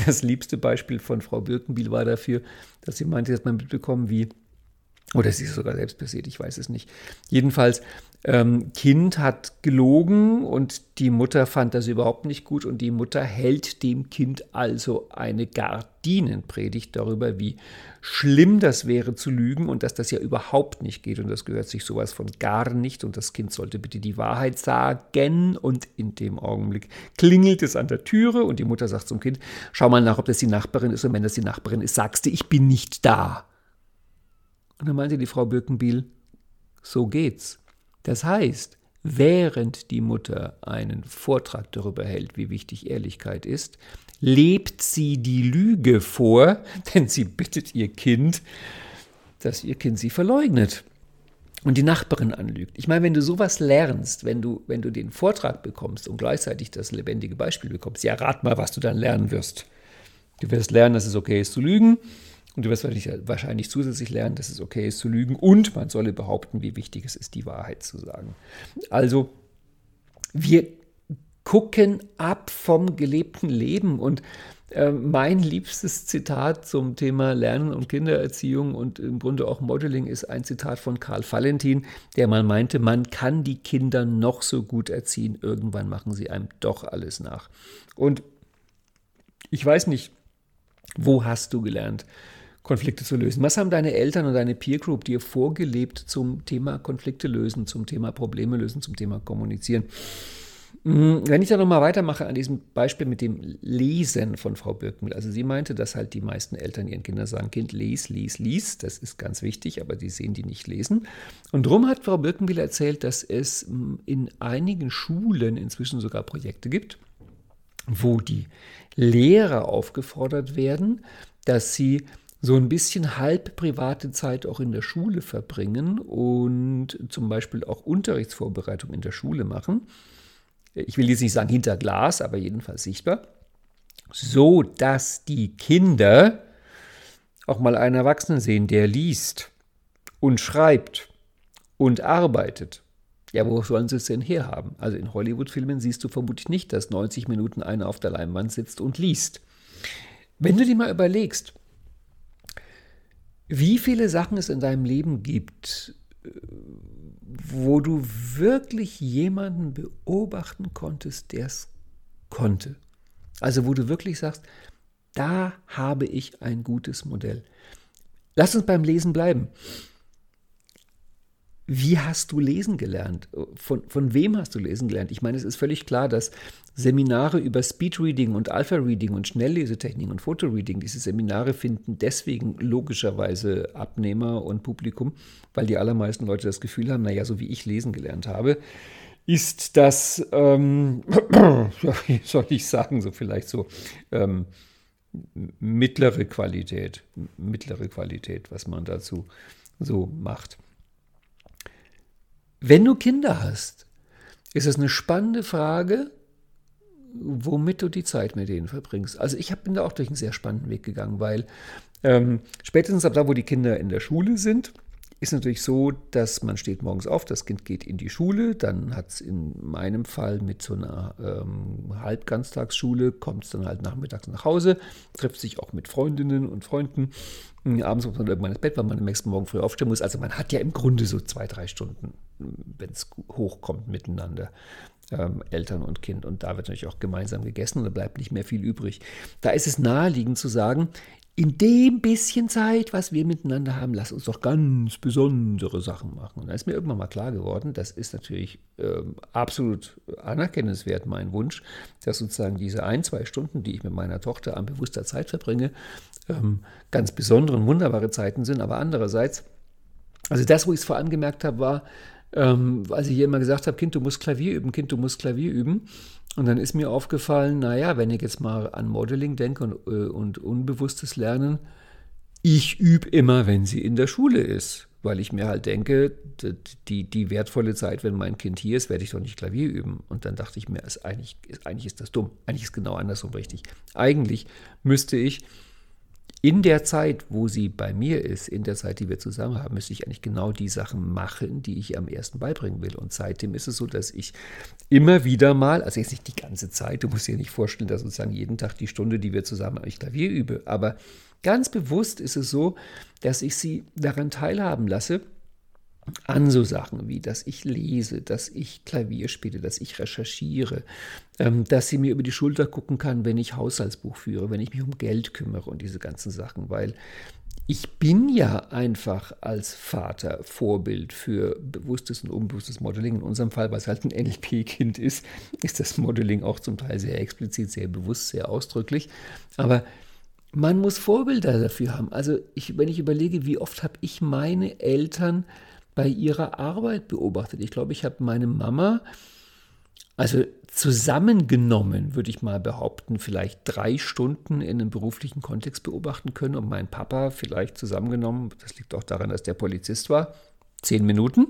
Das liebste Beispiel von Frau Birkenbiel war dafür, dass sie meinte, dass man mitbekommen, wie, oder sie ist sogar selbst passiert, ich weiß es nicht. Jedenfalls ähm, Kind hat gelogen und die Mutter fand das überhaupt nicht gut und die Mutter hält dem Kind also eine Gardinenpredigt darüber, wie schlimm das wäre zu lügen und dass das ja überhaupt nicht geht und das gehört sich sowas von gar nicht und das Kind sollte bitte die Wahrheit sagen und in dem Augenblick klingelt es an der Türe und die Mutter sagt zum Kind, schau mal nach, ob das die Nachbarin ist und wenn das die Nachbarin ist, sagst du, ich bin nicht da. Und dann meinte die Frau Birkenbiel, so geht's. Das heißt, während die Mutter einen Vortrag darüber hält, wie wichtig Ehrlichkeit ist, lebt sie die Lüge vor, denn sie bittet ihr Kind, dass ihr Kind sie verleugnet und die Nachbarin anlügt. Ich meine, wenn du sowas lernst, wenn du, wenn du den Vortrag bekommst und gleichzeitig das lebendige Beispiel bekommst, ja, rat mal, was du dann lernen wirst. Du wirst lernen, dass es okay ist zu lügen. Und du wirst wahrscheinlich zusätzlich lernen, dass es okay ist zu lügen und man solle behaupten, wie wichtig es ist, die Wahrheit zu sagen. Also wir gucken ab vom gelebten Leben und äh, mein liebstes Zitat zum Thema Lernen und Kindererziehung und im Grunde auch Modeling ist ein Zitat von Karl Valentin, der mal meinte, man kann die Kinder noch so gut erziehen, irgendwann machen sie einem doch alles nach. Und ich weiß nicht, wo hast du gelernt, Konflikte zu lösen. Was haben deine Eltern und deine Peer Group dir vorgelebt zum Thema Konflikte lösen, zum Thema Probleme lösen, zum Thema Kommunizieren? Hm, wenn ich da nochmal weitermache an diesem Beispiel mit dem Lesen von Frau Birkenmühl. Also sie meinte, dass halt die meisten Eltern ihren Kindern sagen, Kind, lies, lies, lies. Das ist ganz wichtig, aber die sehen die nicht lesen. Und darum hat Frau Birkenmühl erzählt, dass es hm, in einigen Schulen inzwischen sogar Projekte gibt, wo die Lehrer aufgefordert werden, dass sie so ein bisschen halb private Zeit auch in der Schule verbringen und zum Beispiel auch Unterrichtsvorbereitung in der Schule machen. Ich will jetzt nicht sagen hinter Glas, aber jedenfalls sichtbar. so dass die Kinder auch mal einen Erwachsenen sehen, der liest und schreibt und arbeitet. Ja, wo sollen sie es denn herhaben? Also in Hollywood-Filmen siehst du vermutlich nicht, dass 90 Minuten einer auf der Leinwand sitzt und liest. Wenn du dir mal überlegst, wie viele Sachen es in deinem Leben gibt, wo du wirklich jemanden beobachten konntest, der es konnte. Also wo du wirklich sagst, da habe ich ein gutes Modell. Lass uns beim Lesen bleiben. Wie hast du lesen gelernt? Von, von wem hast du lesen gelernt? Ich meine, es ist völlig klar, dass Seminare über Speedreading und Alpha-Reading und Schnelllesetechniken und Fotoreading, diese Seminare finden deswegen logischerweise Abnehmer und Publikum, weil die allermeisten Leute das Gefühl haben, naja, so wie ich lesen gelernt habe, ist das, ähm, wie soll ich sagen, so vielleicht so ähm, mittlere Qualität, mittlere Qualität, was man dazu so macht. Wenn du Kinder hast, ist es eine spannende Frage, womit du die Zeit mit denen verbringst. Also ich bin da auch durch einen sehr spannenden Weg gegangen, weil ähm, spätestens ab da, wo die Kinder in der Schule sind, ist natürlich so, dass man steht morgens auf, das Kind geht in die Schule, dann hat es in meinem Fall mit so einer ähm, Halbganztagsschule, kommt es dann halt nachmittags nach Hause, trifft sich auch mit Freundinnen und Freunden. Abends muss man irgendwann ins Bett, weil man am nächsten Morgen früh aufstehen muss. Also man hat ja im Grunde so zwei, drei Stunden, wenn es hochkommt miteinander ähm, Eltern und Kind. Und da wird natürlich auch gemeinsam gegessen und da bleibt nicht mehr viel übrig. Da ist es naheliegend zu sagen, in dem bisschen Zeit, was wir miteinander haben, lass uns doch ganz besondere Sachen machen. Und da ist mir irgendwann mal klar geworden, das ist natürlich äh, absolut anerkennenswert, mein Wunsch, dass sozusagen diese ein, zwei Stunden, die ich mit meiner Tochter an bewusster Zeit verbringe, ähm, ganz besondere und wunderbare Zeiten sind. Aber andererseits, also das, wo ich es vor allem gemerkt habe, war, ähm, als ich ihr immer gesagt habe, Kind, du musst Klavier üben, Kind, du musst Klavier üben. Und dann ist mir aufgefallen, naja, wenn ich jetzt mal an Modeling denke und, äh, und unbewusstes Lernen, ich übe immer, wenn sie in der Schule ist. Weil ich mir halt denke, die, die wertvolle Zeit, wenn mein Kind hier ist, werde ich doch nicht Klavier üben. Und dann dachte ich mir, ist eigentlich, ist, eigentlich ist das dumm. Eigentlich ist genau andersrum richtig. Eigentlich müsste ich in der Zeit, wo sie bei mir ist, in der Zeit, die wir zusammen haben, müsste ich eigentlich genau die Sachen machen, die ich am ersten beibringen will. Und seitdem ist es so, dass ich immer wieder mal, also jetzt nicht die ganze Zeit, du musst dir nicht vorstellen, dass sozusagen jeden Tag die Stunde, die wir zusammen eigentlich Klavier übe, aber ganz bewusst ist es so, dass ich sie daran teilhaben lasse, an so Sachen wie, dass ich lese, dass ich Klavier spiele, dass ich recherchiere, ähm, dass sie mir über die Schulter gucken kann, wenn ich Haushaltsbuch führe, wenn ich mich um Geld kümmere und diese ganzen Sachen, weil ich bin ja einfach als Vater Vorbild für bewusstes und unbewusstes Modeling. In unserem Fall, weil es halt ein NLP-Kind ist, ist das Modeling auch zum Teil sehr explizit, sehr bewusst, sehr ausdrücklich. Aber man muss Vorbilder dafür haben. Also ich, wenn ich überlege, wie oft habe ich meine Eltern bei ihrer Arbeit beobachtet. Ich glaube, ich habe meine Mama, also zusammengenommen, würde ich mal behaupten, vielleicht drei Stunden in einem beruflichen Kontext beobachten können und mein Papa vielleicht zusammengenommen, das liegt auch daran, dass der Polizist war, zehn Minuten.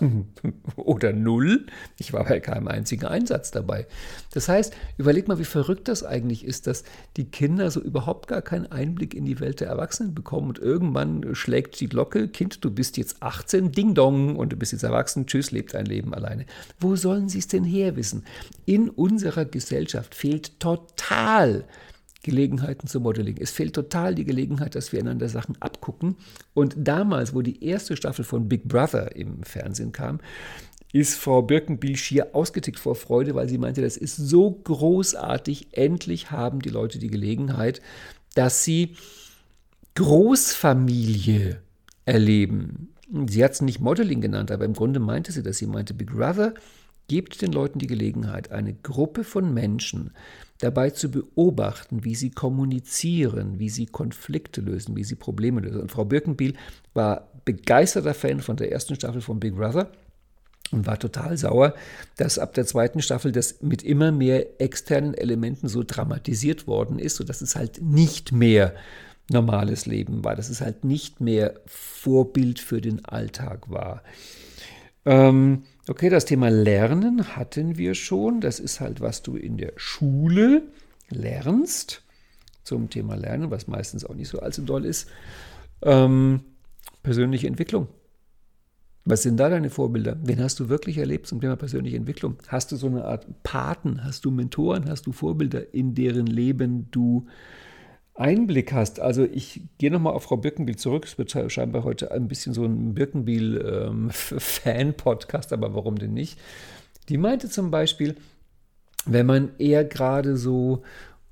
oder null. Ich war bei keinem einzigen Einsatz dabei. Das heißt, überleg mal, wie verrückt das eigentlich ist, dass die Kinder so überhaupt gar keinen Einblick in die Welt der Erwachsenen bekommen und irgendwann schlägt die Glocke, Kind, du bist jetzt 18, Ding Dong und du bist jetzt erwachsen, tschüss, lebt dein Leben alleine. Wo sollen sie es denn her wissen? In unserer Gesellschaft fehlt total Gelegenheiten zum Modeling. Es fehlt total die Gelegenheit, dass wir einander Sachen abgucken. Und damals, wo die erste Staffel von Big Brother im Fernsehen kam, ist Frau Birkenbiel schier ausgetickt vor Freude, weil sie meinte, das ist so großartig. Endlich haben die Leute die Gelegenheit, dass sie Großfamilie erleben. Sie hat es nicht Modeling genannt, aber im Grunde meinte sie das. Sie meinte, Big Brother gibt den Leuten die Gelegenheit, eine Gruppe von Menschen dabei zu beobachten, wie sie kommunizieren, wie sie Konflikte lösen, wie sie Probleme lösen. Und Frau Birkenbiel war begeisterter Fan von der ersten Staffel von Big Brother und war total sauer, dass ab der zweiten Staffel das mit immer mehr externen Elementen so dramatisiert worden ist, sodass es halt nicht mehr normales Leben war, dass es halt nicht mehr Vorbild für den Alltag war. Ähm, okay, das Thema Lernen hatten wir schon. Das ist halt, was du in der Schule lernst, zum Thema Lernen, was meistens auch nicht so allzu doll ist, ähm, persönliche Entwicklung. Was sind da deine Vorbilder? Wen hast du wirklich erlebt zum Thema persönliche Entwicklung? Hast du so eine Art Paten? Hast du Mentoren? Hast du Vorbilder, in deren Leben du Einblick hast? Also ich gehe nochmal auf Frau Birkenbiel zurück. Es wird scheinbar heute ein bisschen so ein Birkenbiel-Fan-Podcast, ähm, aber warum denn nicht? Die meinte zum Beispiel, wenn man eher gerade so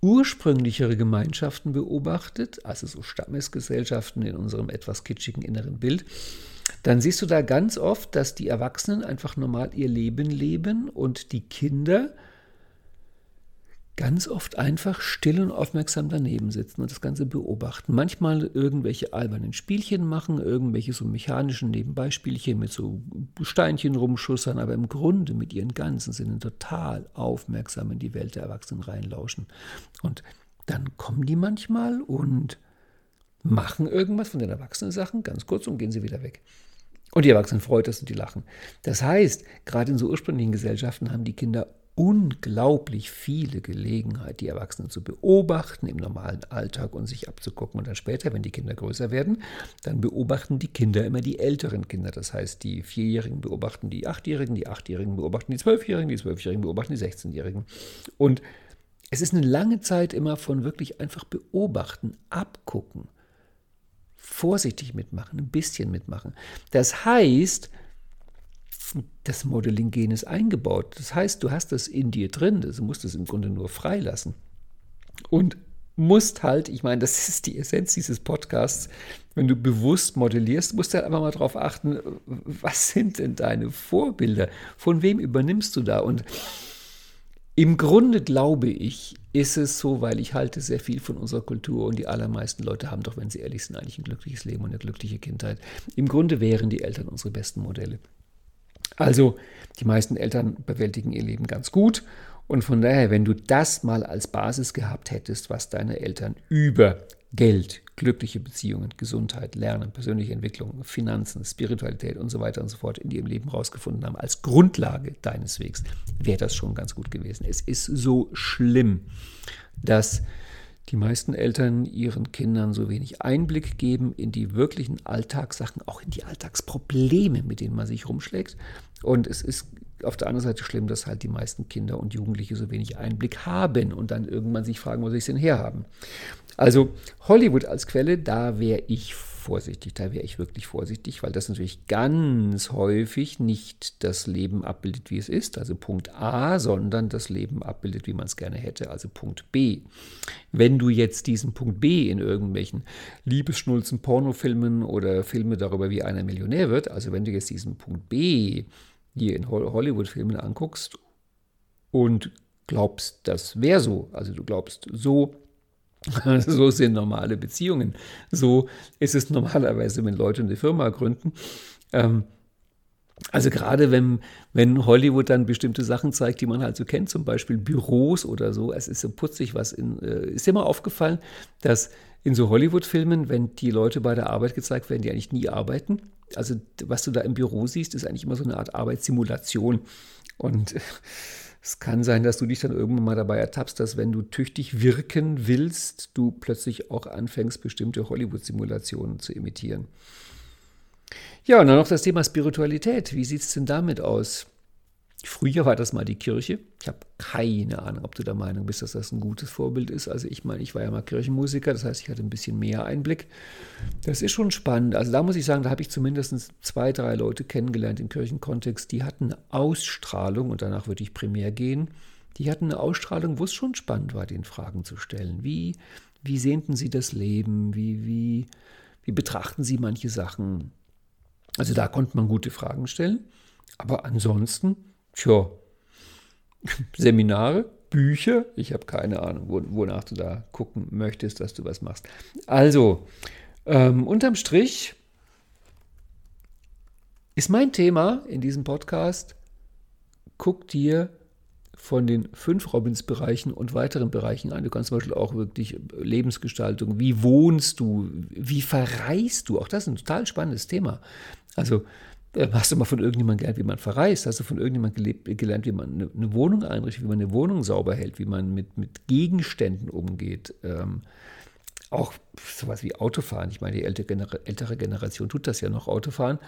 ursprünglichere Gemeinschaften beobachtet, also so Stammesgesellschaften in unserem etwas kitschigen inneren Bild, dann siehst du da ganz oft, dass die Erwachsenen einfach normal ihr Leben leben und die Kinder ganz oft einfach still und aufmerksam daneben sitzen und das Ganze beobachten. Manchmal irgendwelche albernen Spielchen machen, irgendwelche so mechanischen Nebenbeispielchen mit so Steinchen rumschussern, aber im Grunde mit ihren ganzen Sinnen total aufmerksam in die Welt der Erwachsenen reinlauschen. Und dann kommen die manchmal und machen irgendwas von den erwachsenen Sachen, ganz kurz, und gehen sie wieder weg. Und die Erwachsenen freut das und die lachen. Das heißt, gerade in so ursprünglichen Gesellschaften haben die Kinder unglaublich viele Gelegenheit, die Erwachsenen zu beobachten im normalen Alltag und sich abzugucken. Und dann später, wenn die Kinder größer werden, dann beobachten die Kinder immer die älteren Kinder. Das heißt, die Vierjährigen beobachten die Achtjährigen, die Achtjährigen beobachten die Zwölfjährigen, die Zwölfjährigen beobachten die Sechzehnjährigen. Und es ist eine lange Zeit immer von wirklich einfach beobachten, abgucken vorsichtig mitmachen, ein bisschen mitmachen. Das heißt, das Modeling-Gen ist eingebaut. Das heißt, du hast das in dir drin, du musst es im Grunde nur freilassen. Und musst halt, ich meine, das ist die Essenz dieses Podcasts, wenn du bewusst modellierst, musst du halt einfach mal darauf achten, was sind denn deine Vorbilder? Von wem übernimmst du da? Und im Grunde glaube ich, ist es so, weil ich halte sehr viel von unserer Kultur und die allermeisten Leute haben doch, wenn sie ehrlich sind, eigentlich ein glückliches Leben und eine glückliche Kindheit. Im Grunde wären die Eltern unsere besten Modelle. Also die meisten Eltern bewältigen ihr Leben ganz gut und von daher, wenn du das mal als Basis gehabt hättest, was deine Eltern über Geld, glückliche Beziehungen, Gesundheit, Lernen, persönliche Entwicklung, Finanzen, Spiritualität und so weiter und so fort in ihrem Leben rausgefunden haben, als Grundlage deines Wegs, wäre das schon ganz gut gewesen. Es ist so schlimm, dass die meisten Eltern ihren Kindern so wenig Einblick geben in die wirklichen Alltagssachen, auch in die Alltagsprobleme, mit denen man sich rumschlägt. Und es ist auf der anderen Seite schlimm, dass halt die meisten Kinder und Jugendliche so wenig Einblick haben und dann irgendwann sich fragen, wo sie es denn herhaben. Also Hollywood als Quelle, da wäre ich vorsichtig, da wäre ich wirklich vorsichtig, weil das natürlich ganz häufig nicht das Leben abbildet, wie es ist, also Punkt A, sondern das Leben abbildet, wie man es gerne hätte, also Punkt B. Wenn du jetzt diesen Punkt B in irgendwelchen Liebesschnulzen, Pornofilmen oder Filme darüber, wie einer Millionär wird, also wenn du jetzt diesen Punkt B dir in Hollywood-Filmen anguckst und glaubst, das wäre so, also du glaubst, so so sind normale Beziehungen. So ist es normalerweise, wenn Leute eine Firma gründen. Ähm, also gerade wenn, wenn Hollywood dann bestimmte Sachen zeigt, die man halt so kennt, zum Beispiel Büros oder so, es ist so putzig was in, äh, ist immer aufgefallen, dass in so Hollywood-Filmen, wenn die Leute bei der Arbeit gezeigt werden, die eigentlich nie arbeiten, also was du da im Büro siehst, ist eigentlich immer so eine Art Arbeitssimulation. Und es kann sein, dass du dich dann irgendwann mal dabei ertappst, dass wenn du tüchtig wirken willst, du plötzlich auch anfängst, bestimmte Hollywood-Simulationen zu imitieren. Ja, und dann noch das Thema Spiritualität. Wie sieht es denn damit aus? Früher war das mal die Kirche. Ich habe keine Ahnung, ob du der Meinung bist, dass das ein gutes Vorbild ist. Also ich meine, ich war ja mal Kirchenmusiker, das heißt, ich hatte ein bisschen mehr Einblick. Das ist schon spannend. Also da muss ich sagen, da habe ich zumindest zwei, drei Leute kennengelernt im Kirchenkontext, die hatten eine Ausstrahlung, und danach würde ich primär gehen, die hatten eine Ausstrahlung, wo es schon spannend war, den Fragen zu stellen. Wie, wie sehnten sie das Leben? Wie, wie, wie betrachten sie manche Sachen? Also da konnte man gute Fragen stellen. Aber ansonsten Tja, Seminare, Bücher, ich habe keine Ahnung, wonach du da gucken möchtest, dass du was machst. Also, ähm, unterm Strich ist mein Thema in diesem Podcast, guck dir von den fünf Robbins-Bereichen und weiteren Bereichen an. Du kannst zum Beispiel auch wirklich Lebensgestaltung, wie wohnst du, wie verreist du, auch das ist ein total spannendes Thema. Also hast du mal von irgendjemandem gelernt, wie man verreist? Hast du von irgendjemandem gelebt, gelernt, wie man eine, eine, Wohnung einrichtet, wie man eine Wohnung sauber hält, wie man mit, mit Gegenständen umgeht? Ähm, auch sowas wie Autofahren. Ich meine, die ältere, ältere Generation tut das ja noch, Autofahren.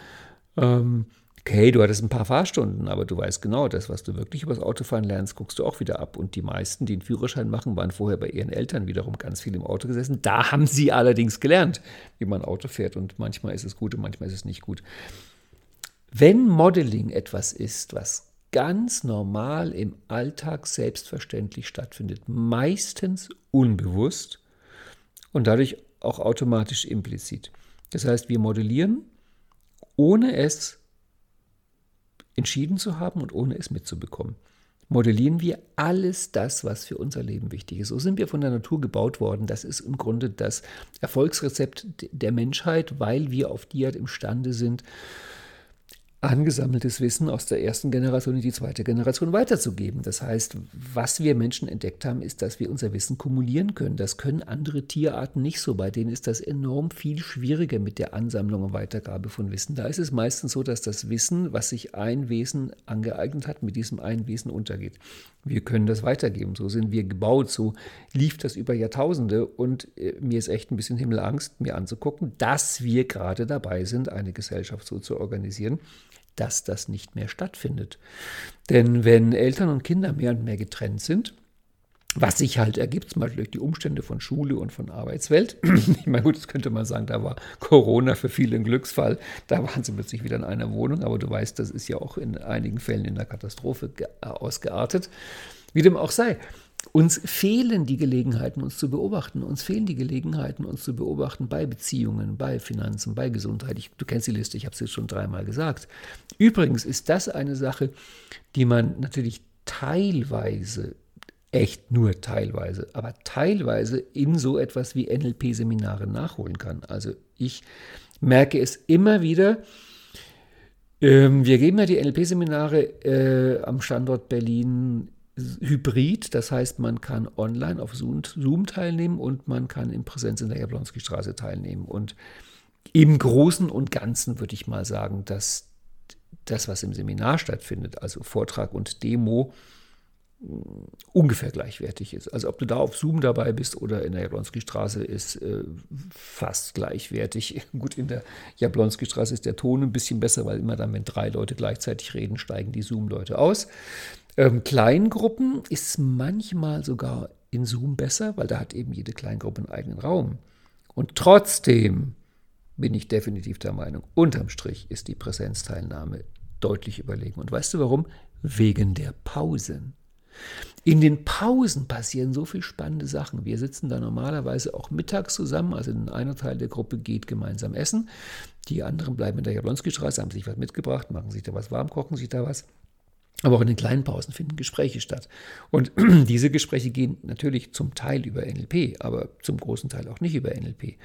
Ähm, okay, du hattest ein paar Fahrstunden, aber du weißt genau, das, was du wirklich über das Autofahren lernst, guckst du auch wieder ab. Und die meisten, die einen Führerschein machen, waren vorher bei ihren Eltern wiederum ganz viel im Auto gesessen. Da haben sie allerdings gelernt, wie man Auto fährt. Und manchmal ist es gut und manchmal ist es nicht gut. Wenn Modeling etwas ist, was ganz normal im Alltag selbstverständlich stattfindet, meistens unbewusst und dadurch auch automatisch implizit. Das heißt, wir modellieren, ohne es entschieden zu haben und ohne es mitzubekommen. Modellieren wir alles das, was für unser Leben wichtig ist. So sind wir von der Natur gebaut worden. Das ist im Grunde das Erfolgsrezept der Menschheit, weil wir auf die Art imstande sind, angesammeltes Wissen aus der ersten Generation in die zweite Generation weiterzugeben. Das heißt, was wir Menschen entdeckt haben, ist, dass wir unser Wissen kumulieren können. Das können andere Tierarten nicht so. Bei denen ist das enorm viel schwieriger mit der Ansammlung und Weitergabe von Wissen. Da ist es meistens so, dass das Wissen, was sich ein Wesen angeeignet hat, mit diesem einen Wesen untergeht. Wir können das weitergeben. So sind wir gebaut. So lief das über Jahrtausende. Und äh, mir ist echt ein bisschen Himmelangst, mir anzugucken, dass wir gerade dabei sind, eine Gesellschaft so zu organisieren, dass das nicht mehr stattfindet. Denn wenn Eltern und Kinder mehr und mehr getrennt sind, was sich halt ergibt, zum Beispiel durch die Umstände von Schule und von Arbeitswelt. Ich meine, gut, das könnte man sagen, da war Corona für viele ein Glücksfall. Da waren sie plötzlich wieder in einer Wohnung, aber du weißt, das ist ja auch in einigen Fällen in der Katastrophe ausgeartet. Wie dem auch sei. Uns fehlen die Gelegenheiten, uns zu beobachten. Uns fehlen die Gelegenheiten, uns zu beobachten bei Beziehungen, bei Finanzen, bei Gesundheit. Ich, du kennst die Liste, ich habe es jetzt schon dreimal gesagt. Übrigens ist das eine Sache, die man natürlich teilweise, echt nur teilweise, aber teilweise in so etwas wie NLP-Seminaren nachholen kann. Also ich merke es immer wieder, ähm, wir geben ja die NLP-Seminare äh, am Standort Berlin hybrid, das heißt, man kann online auf Zoom, teilnehmen und man kann in Präsenz in der Jablonski-Straße teilnehmen. Und im Großen und Ganzen würde ich mal sagen, dass das, was im Seminar stattfindet, also Vortrag und Demo, ungefähr gleichwertig ist. Also ob du da auf Zoom dabei bist oder in der Jablonski-Straße ist äh, fast gleichwertig. Gut, in der Jablonski-Straße ist der Ton ein bisschen besser, weil immer dann, wenn drei Leute gleichzeitig reden, steigen die Zoom-Leute aus. Ähm, Kleingruppen ist manchmal sogar in Zoom besser, weil da hat eben jede Kleingruppe einen eigenen Raum. Und trotzdem bin ich definitiv der Meinung, unterm Strich ist die Präsenzteilnahme deutlich überlegen. Und weißt du warum? Wegen der Pausen. In den Pausen passieren so viele spannende Sachen. Wir sitzen da normalerweise auch mittags zusammen, also einer Teil der Gruppe geht gemeinsam essen, die anderen bleiben in der Jablonski-Straße, haben sich was mitgebracht, machen sich da was warm, kochen sich da was. Aber auch in den kleinen Pausen finden Gespräche statt. Und diese Gespräche gehen natürlich zum Teil über NLP, aber zum großen Teil auch nicht über NLP.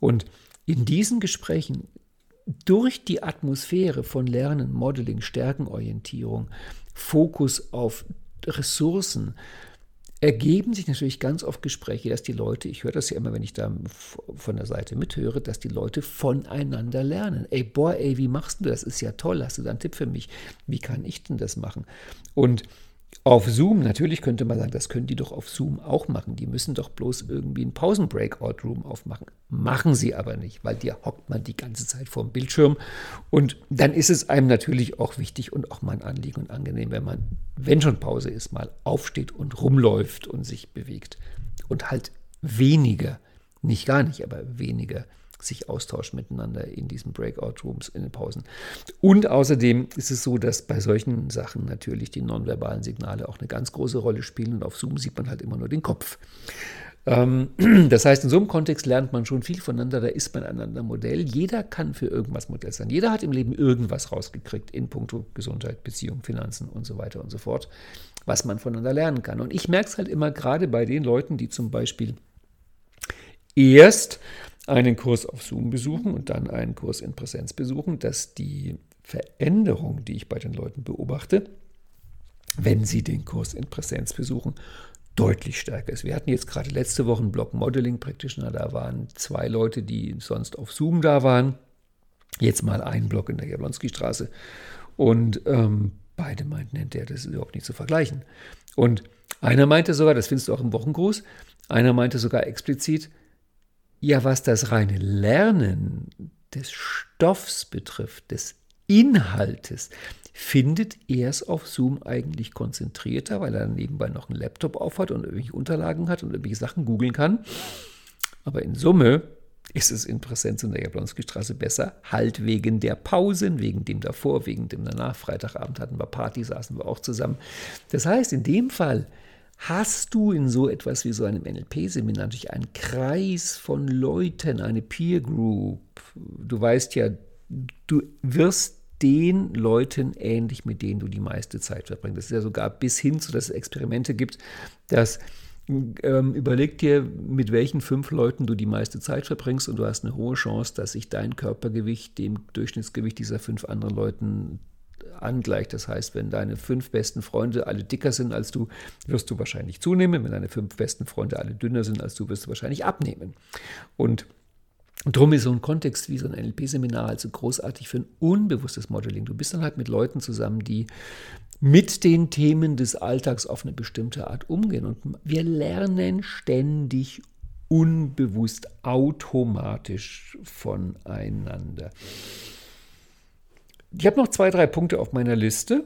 Und in diesen Gesprächen durch die Atmosphäre von Lernen, Modeling, Stärkenorientierung, Fokus auf Ressourcen, ergeben sich natürlich ganz oft Gespräche, dass die Leute, ich höre das ja immer, wenn ich da von der Seite mithöre, dass die Leute voneinander lernen. Ey, boah, ey, wie machst du das? Ist ja toll, hast du da einen Tipp für mich? Wie kann ich denn das machen? Und auf Zoom, natürlich könnte man sagen, das können die doch auf Zoom auch machen. Die müssen doch bloß irgendwie einen Pausen-Breakout-Room aufmachen. Machen sie aber nicht, weil dir hockt man die ganze Zeit vor dem Bildschirm. Und dann ist es einem natürlich auch wichtig und auch mal ein Anliegen und angenehm, wenn man, wenn schon Pause ist, mal aufsteht und rumläuft und sich bewegt. Und halt weniger, nicht gar nicht, aber weniger sich austauscht miteinander in diesen Breakout-Rooms, in den Pausen. Und außerdem ist es so, dass bei solchen Sachen natürlich die nonverbalen Signale auch eine ganz große Rolle spielen und auf Zoom sieht man halt immer nur den Kopf. Ähm, das heißt, in so einem Kontext lernt man schon viel voneinander, da ist man einander Modell. Jeder kann für irgendwas Modell sein. Jeder hat im Leben irgendwas rausgekriegt in puncto Gesundheit, Beziehung, Finanzen und so weiter und so fort, was man voneinander lernen kann. Und ich merke es halt immer gerade bei den Leuten, die zum Beispiel erst einen Kurs auf Zoom besuchen und dann einen Kurs in Präsenz besuchen, dass die Veränderung, die ich bei den Leuten beobachte, wenn sie den Kurs in Präsenz besuchen, deutlich stärker ist. Wir hatten jetzt gerade letzte Woche einen Block Modeling Practitioner, da waren zwei Leute, die sonst auf Zoom da waren. Jetzt mal ein Block in der Jablonski-Straße. Und ähm, beide meinten, der, das ist überhaupt nicht zu vergleichen. Und einer meinte sogar, das findest du auch im Wochengruß, einer meinte sogar explizit, ja, was das reine Lernen des Stoffs betrifft, des Inhaltes, findet er es auf Zoom eigentlich konzentrierter, weil er nebenbei noch einen Laptop aufhat und irgendwelche Unterlagen hat und irgendwelche Sachen googeln kann. Aber in Summe ist es in Präsenz in der Jablonski-Straße besser, halt wegen der Pausen, wegen dem davor, wegen dem danach. Freitagabend hatten wir Party, saßen wir auch zusammen. Das heißt, in dem Fall hast du in so etwas wie so einem NLP-Seminar natürlich einen Kreis von Leuten, eine Peer Group. Du weißt ja, du wirst den Leuten ähnlich, mit denen du die meiste Zeit verbringst. Das ist ja sogar bis hin zu, dass es Experimente gibt, dass ähm, überleg dir, mit welchen fünf Leuten du die meiste Zeit verbringst und du hast eine hohe Chance, dass sich dein Körpergewicht dem Durchschnittsgewicht dieser fünf anderen Leuten angleicht. Das heißt, wenn deine fünf besten Freunde alle dicker sind als du, wirst du wahrscheinlich zunehmen. Wenn deine fünf besten Freunde alle dünner sind als du, wirst du wahrscheinlich abnehmen. Und Drum ist so ein Kontext wie so ein NLP-Seminar also großartig für ein unbewusstes Modeling. Du bist dann halt mit Leuten zusammen, die mit den Themen des Alltags auf eine bestimmte Art umgehen. Und wir lernen ständig unbewusst, automatisch voneinander. Ich habe noch zwei, drei Punkte auf meiner Liste.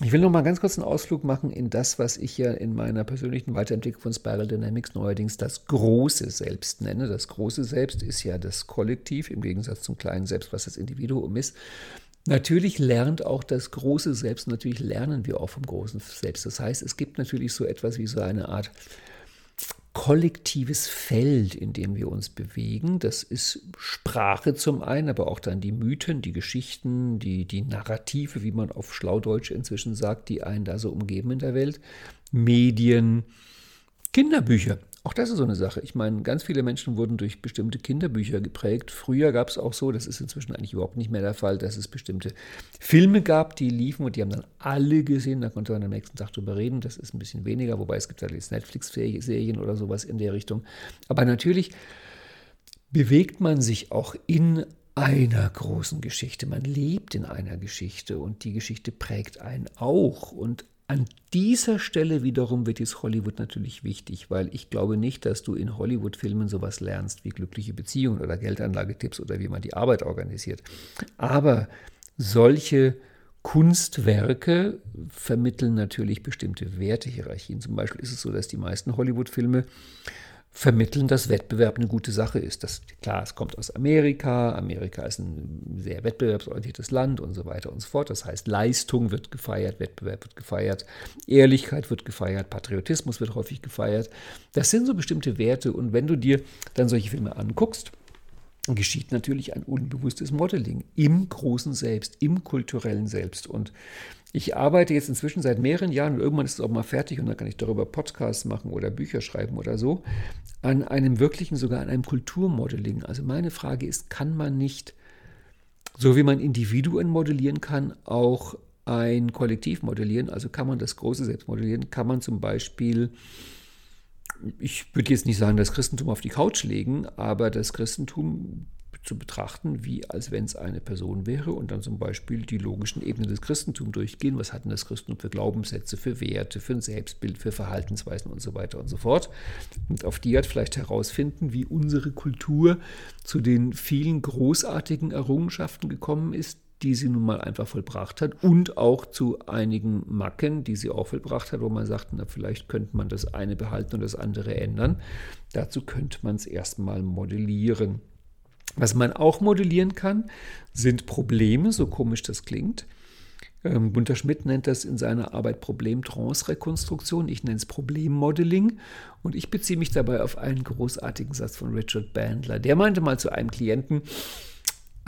Ich will noch mal ganz kurz einen Ausflug machen in das, was ich ja in meiner persönlichen Weiterentwicklung von Spiral Dynamics neuerdings das große Selbst nenne. Das große Selbst ist ja das Kollektiv im Gegensatz zum kleinen Selbst, was das Individuum ist. Natürlich lernt auch das große Selbst, natürlich lernen wir auch vom großen Selbst. Das heißt, es gibt natürlich so etwas wie so eine Art kollektives Feld, in dem wir uns bewegen. Das ist Sprache zum einen, aber auch dann die Mythen, die Geschichten, die, die Narrative, wie man auf Schlaudeutsch inzwischen sagt, die einen da so umgeben in der Welt. Medien, Kinderbücher. Auch das ist so eine Sache. Ich meine, ganz viele Menschen wurden durch bestimmte Kinderbücher geprägt. Früher gab es auch so, das ist inzwischen eigentlich überhaupt nicht mehr der Fall, dass es bestimmte Filme gab, die liefen und die haben dann alle gesehen. Da konnte man am nächsten Tag drüber reden. Das ist ein bisschen weniger, wobei es gibt ja jetzt Netflix-Serien oder sowas in der Richtung. Aber natürlich bewegt man sich auch in einer großen Geschichte. Man lebt in einer Geschichte und die Geschichte prägt einen auch. Und an dieser Stelle wiederum wird jetzt Hollywood natürlich wichtig, weil ich glaube nicht, dass du in Hollywood-Filmen sowas lernst wie glückliche Beziehungen oder Geldanlagetipps oder wie man die Arbeit organisiert. Aber solche Kunstwerke vermitteln natürlich bestimmte Wertehierarchien. Zum Beispiel ist es so, dass die meisten Hollywood-Filme vermitteln, dass Wettbewerb eine gute Sache ist. Das, klar, es kommt aus Amerika. Amerika ist ein sehr wettbewerbsorientiertes Land und so weiter und so fort. Das heißt, Leistung wird gefeiert, Wettbewerb wird gefeiert, Ehrlichkeit wird gefeiert, Patriotismus wird häufig gefeiert. Das sind so bestimmte Werte. Und wenn du dir dann solche Filme anguckst, geschieht natürlich ein unbewusstes Modeling im großen Selbst, im kulturellen Selbst. Und ich arbeite jetzt inzwischen seit mehreren Jahren und irgendwann ist es auch mal fertig und dann kann ich darüber Podcasts machen oder Bücher schreiben oder so, an einem wirklichen, sogar an einem Kulturmodeling. Also meine Frage ist, kann man nicht, so wie man Individuen modellieren kann, auch ein Kollektiv modellieren? Also kann man das große Selbst modellieren? Kann man zum Beispiel ich würde jetzt nicht sagen, das Christentum auf die Couch legen, aber das Christentum zu betrachten, wie als wenn es eine Person wäre und dann zum Beispiel die logischen Ebenen des Christentums durchgehen. Was hat denn das Christentum für Glaubenssätze, für Werte, für ein Selbstbild, für Verhaltensweisen und so weiter und so fort. Und auf die Art vielleicht herausfinden, wie unsere Kultur zu den vielen großartigen Errungenschaften gekommen ist, die sie nun mal einfach vollbracht hat und auch zu einigen Macken, die sie auch vollbracht hat, wo man sagt, na, vielleicht könnte man das eine behalten und das andere ändern. Dazu könnte man es erstmal modellieren. Was man auch modellieren kann, sind Probleme, so komisch das klingt. Ähm, Gunter Schmidt nennt das in seiner Arbeit Problem-Trance-Rekonstruktion. Ich nenne es Problemmodeling. Und ich beziehe mich dabei auf einen großartigen Satz von Richard Bandler. Der meinte mal zu einem Klienten,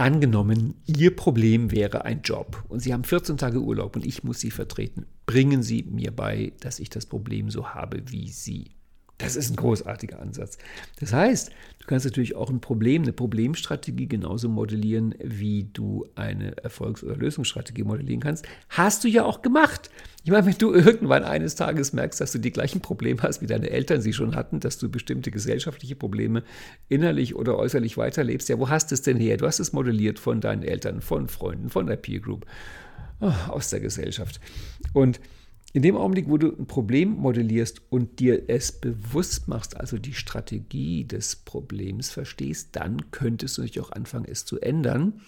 Angenommen, Ihr Problem wäre ein Job und Sie haben 14 Tage Urlaub und ich muss Sie vertreten. Bringen Sie mir bei, dass ich das Problem so habe wie Sie. Das ist ein großartiger Ansatz. Das heißt, du kannst natürlich auch ein Problem, eine Problemstrategie genauso modellieren, wie du eine Erfolgs- oder Lösungsstrategie modellieren kannst. Hast du ja auch gemacht. Ich meine, wenn du irgendwann eines Tages merkst, dass du die gleichen Probleme hast, wie deine Eltern sie schon hatten, dass du bestimmte gesellschaftliche Probleme innerlich oder äußerlich weiterlebst, ja, wo hast du es denn her? Du hast es modelliert von deinen Eltern, von Freunden, von der Peer Group, oh, aus der Gesellschaft. Und in dem Augenblick, wo du ein Problem modellierst und dir es bewusst machst, also die Strategie des Problems verstehst, dann könntest du natürlich auch anfangen, es zu ändern.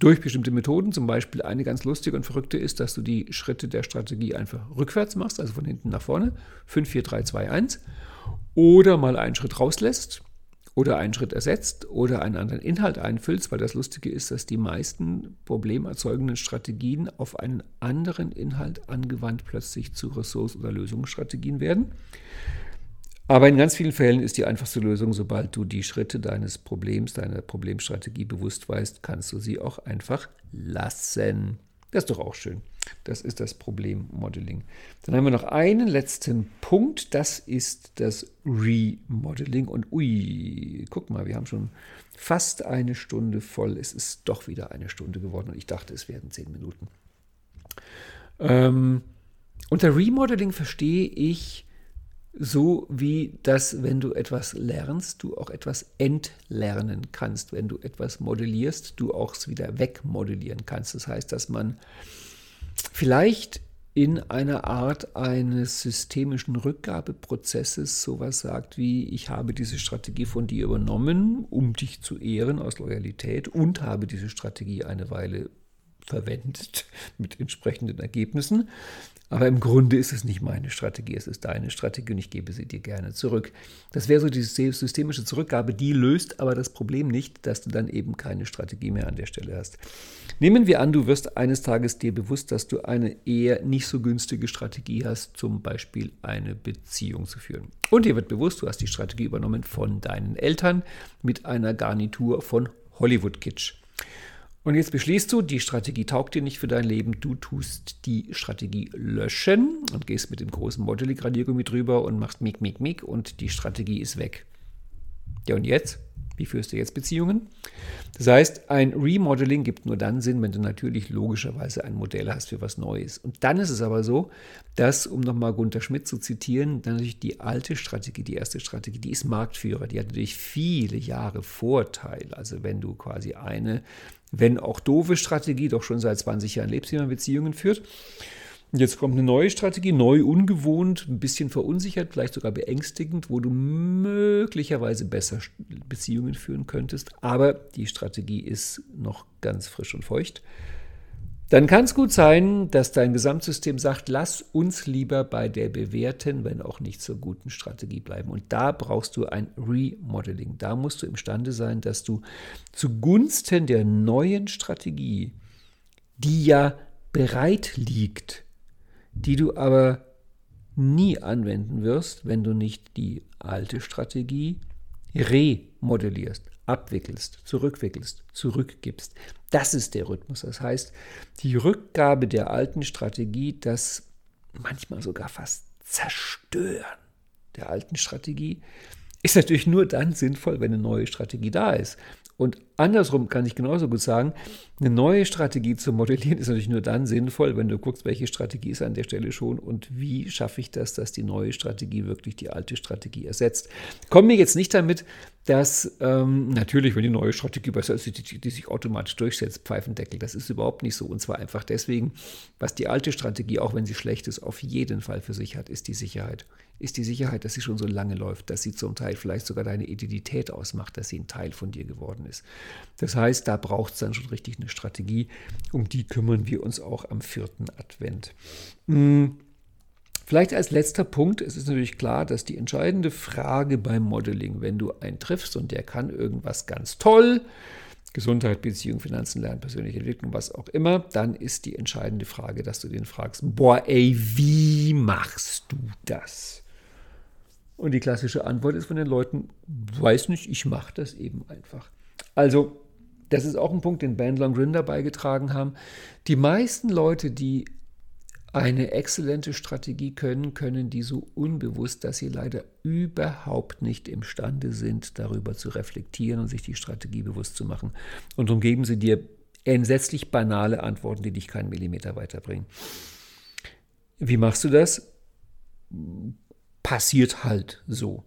Durch bestimmte Methoden, zum Beispiel eine ganz lustige und verrückte ist, dass du die Schritte der Strategie einfach rückwärts machst, also von hinten nach vorne, 5, 4, 3, 2, 1, oder mal einen Schritt rauslässt oder einen Schritt ersetzt oder einen anderen Inhalt einfüllst, weil das Lustige ist, dass die meisten problemerzeugenden Strategien auf einen anderen Inhalt angewandt plötzlich zu Ressource- oder Lösungsstrategien werden. Aber in ganz vielen Fällen ist die einfachste Lösung, sobald du die Schritte deines Problems, deiner Problemstrategie bewusst weißt, kannst du sie auch einfach lassen. Das ist doch auch schön. Das ist das Problemmodeling. Dann haben wir noch einen letzten Punkt. Das ist das Remodeling. Und ui, guck mal, wir haben schon fast eine Stunde voll. Es ist doch wieder eine Stunde geworden und ich dachte, es werden zehn Minuten. Ähm, unter Remodeling verstehe ich so wie das, wenn du etwas lernst, du auch etwas entlernen kannst. Wenn du etwas modellierst, du auch es wieder wegmodellieren kannst. Das heißt, dass man vielleicht in einer Art eines systemischen Rückgabeprozesses sowas sagt wie, ich habe diese Strategie von dir übernommen, um dich zu ehren aus Loyalität und habe diese Strategie eine Weile verwendet mit entsprechenden Ergebnissen. Aber im Grunde ist es nicht meine Strategie, es ist deine Strategie und ich gebe sie dir gerne zurück. Das wäre so diese systemische Zurückgabe, die löst aber das Problem nicht, dass du dann eben keine Strategie mehr an der Stelle hast. Nehmen wir an, du wirst eines Tages dir bewusst, dass du eine eher nicht so günstige Strategie hast, zum Beispiel eine Beziehung zu führen. Und dir wird bewusst, du hast die Strategie übernommen von deinen Eltern mit einer Garnitur von Hollywood-Kitsch. Und jetzt beschließt du, die Strategie taugt dir nicht für dein Leben. Du tust die Strategie löschen und gehst mit dem großen Modeling-Radiergummi drüber und machst Mick, Mick, Mick und die Strategie ist weg. Ja, und jetzt? Wie führst du jetzt Beziehungen? Das heißt, ein Remodeling gibt nur dann Sinn, wenn du natürlich logischerweise ein Modell hast für was Neues. Und dann ist es aber so, dass, um nochmal Gunter Schmidt zu zitieren, dann natürlich die alte Strategie, die erste Strategie, die ist Marktführer. Die hat natürlich viele Jahre Vorteil. Also wenn du quasi eine wenn auch doofe Strategie, doch schon seit 20 Jahren lebst, wie man Beziehungen führt. Jetzt kommt eine neue Strategie, neu, ungewohnt, ein bisschen verunsichert, vielleicht sogar beängstigend, wo du möglicherweise besser Beziehungen führen könntest. Aber die Strategie ist noch ganz frisch und feucht dann kann es gut sein, dass dein Gesamtsystem sagt, lass uns lieber bei der bewährten, wenn auch nicht so guten Strategie bleiben. Und da brauchst du ein Remodeling. Da musst du imstande sein, dass du zugunsten der neuen Strategie, die ja bereit liegt, die du aber nie anwenden wirst, wenn du nicht die alte Strategie remodellierst abwickelst, zurückwickelst, zurückgibst. Das ist der Rhythmus. Das heißt, die Rückgabe der alten Strategie, das manchmal sogar fast Zerstören der alten Strategie, ist natürlich nur dann sinnvoll, wenn eine neue Strategie da ist. Und andersrum kann ich genauso gut sagen, eine neue Strategie zu modellieren ist natürlich nur dann sinnvoll, wenn du guckst, welche Strategie ist an der Stelle schon und wie schaffe ich das, dass die neue Strategie wirklich die alte Strategie ersetzt. Kommen mir jetzt nicht damit, dass ähm, natürlich, wenn die neue Strategie besser ist, die, die sich automatisch durchsetzt, Pfeifendeckel. Das ist überhaupt nicht so. Und zwar einfach deswegen, was die alte Strategie, auch wenn sie schlecht ist, auf jeden Fall für sich hat, ist die Sicherheit ist die Sicherheit, dass sie schon so lange läuft, dass sie zum Teil vielleicht sogar deine Identität ausmacht, dass sie ein Teil von dir geworden ist. Das heißt, da braucht es dann schon richtig eine Strategie. Um die kümmern wir uns auch am vierten Advent. Hm. Vielleicht als letzter Punkt, es ist natürlich klar, dass die entscheidende Frage beim Modeling, wenn du einen triffst und der kann irgendwas ganz toll, Gesundheit, Beziehung, Finanzen, Lernen, persönliche Entwicklung, was auch immer, dann ist die entscheidende Frage, dass du den fragst, boah, ey, wie machst du das? Und die klassische Antwort ist von den Leuten, weiß nicht, ich mache das eben einfach. Also, das ist auch ein Punkt, den Bandler und Grinder beigetragen haben. Die meisten Leute, die eine exzellente Strategie können, können die so unbewusst, dass sie leider überhaupt nicht imstande sind, darüber zu reflektieren und sich die Strategie bewusst zu machen. Und darum geben sie dir entsetzlich banale Antworten, die dich keinen Millimeter weiterbringen. Wie machst du das? Passiert halt so.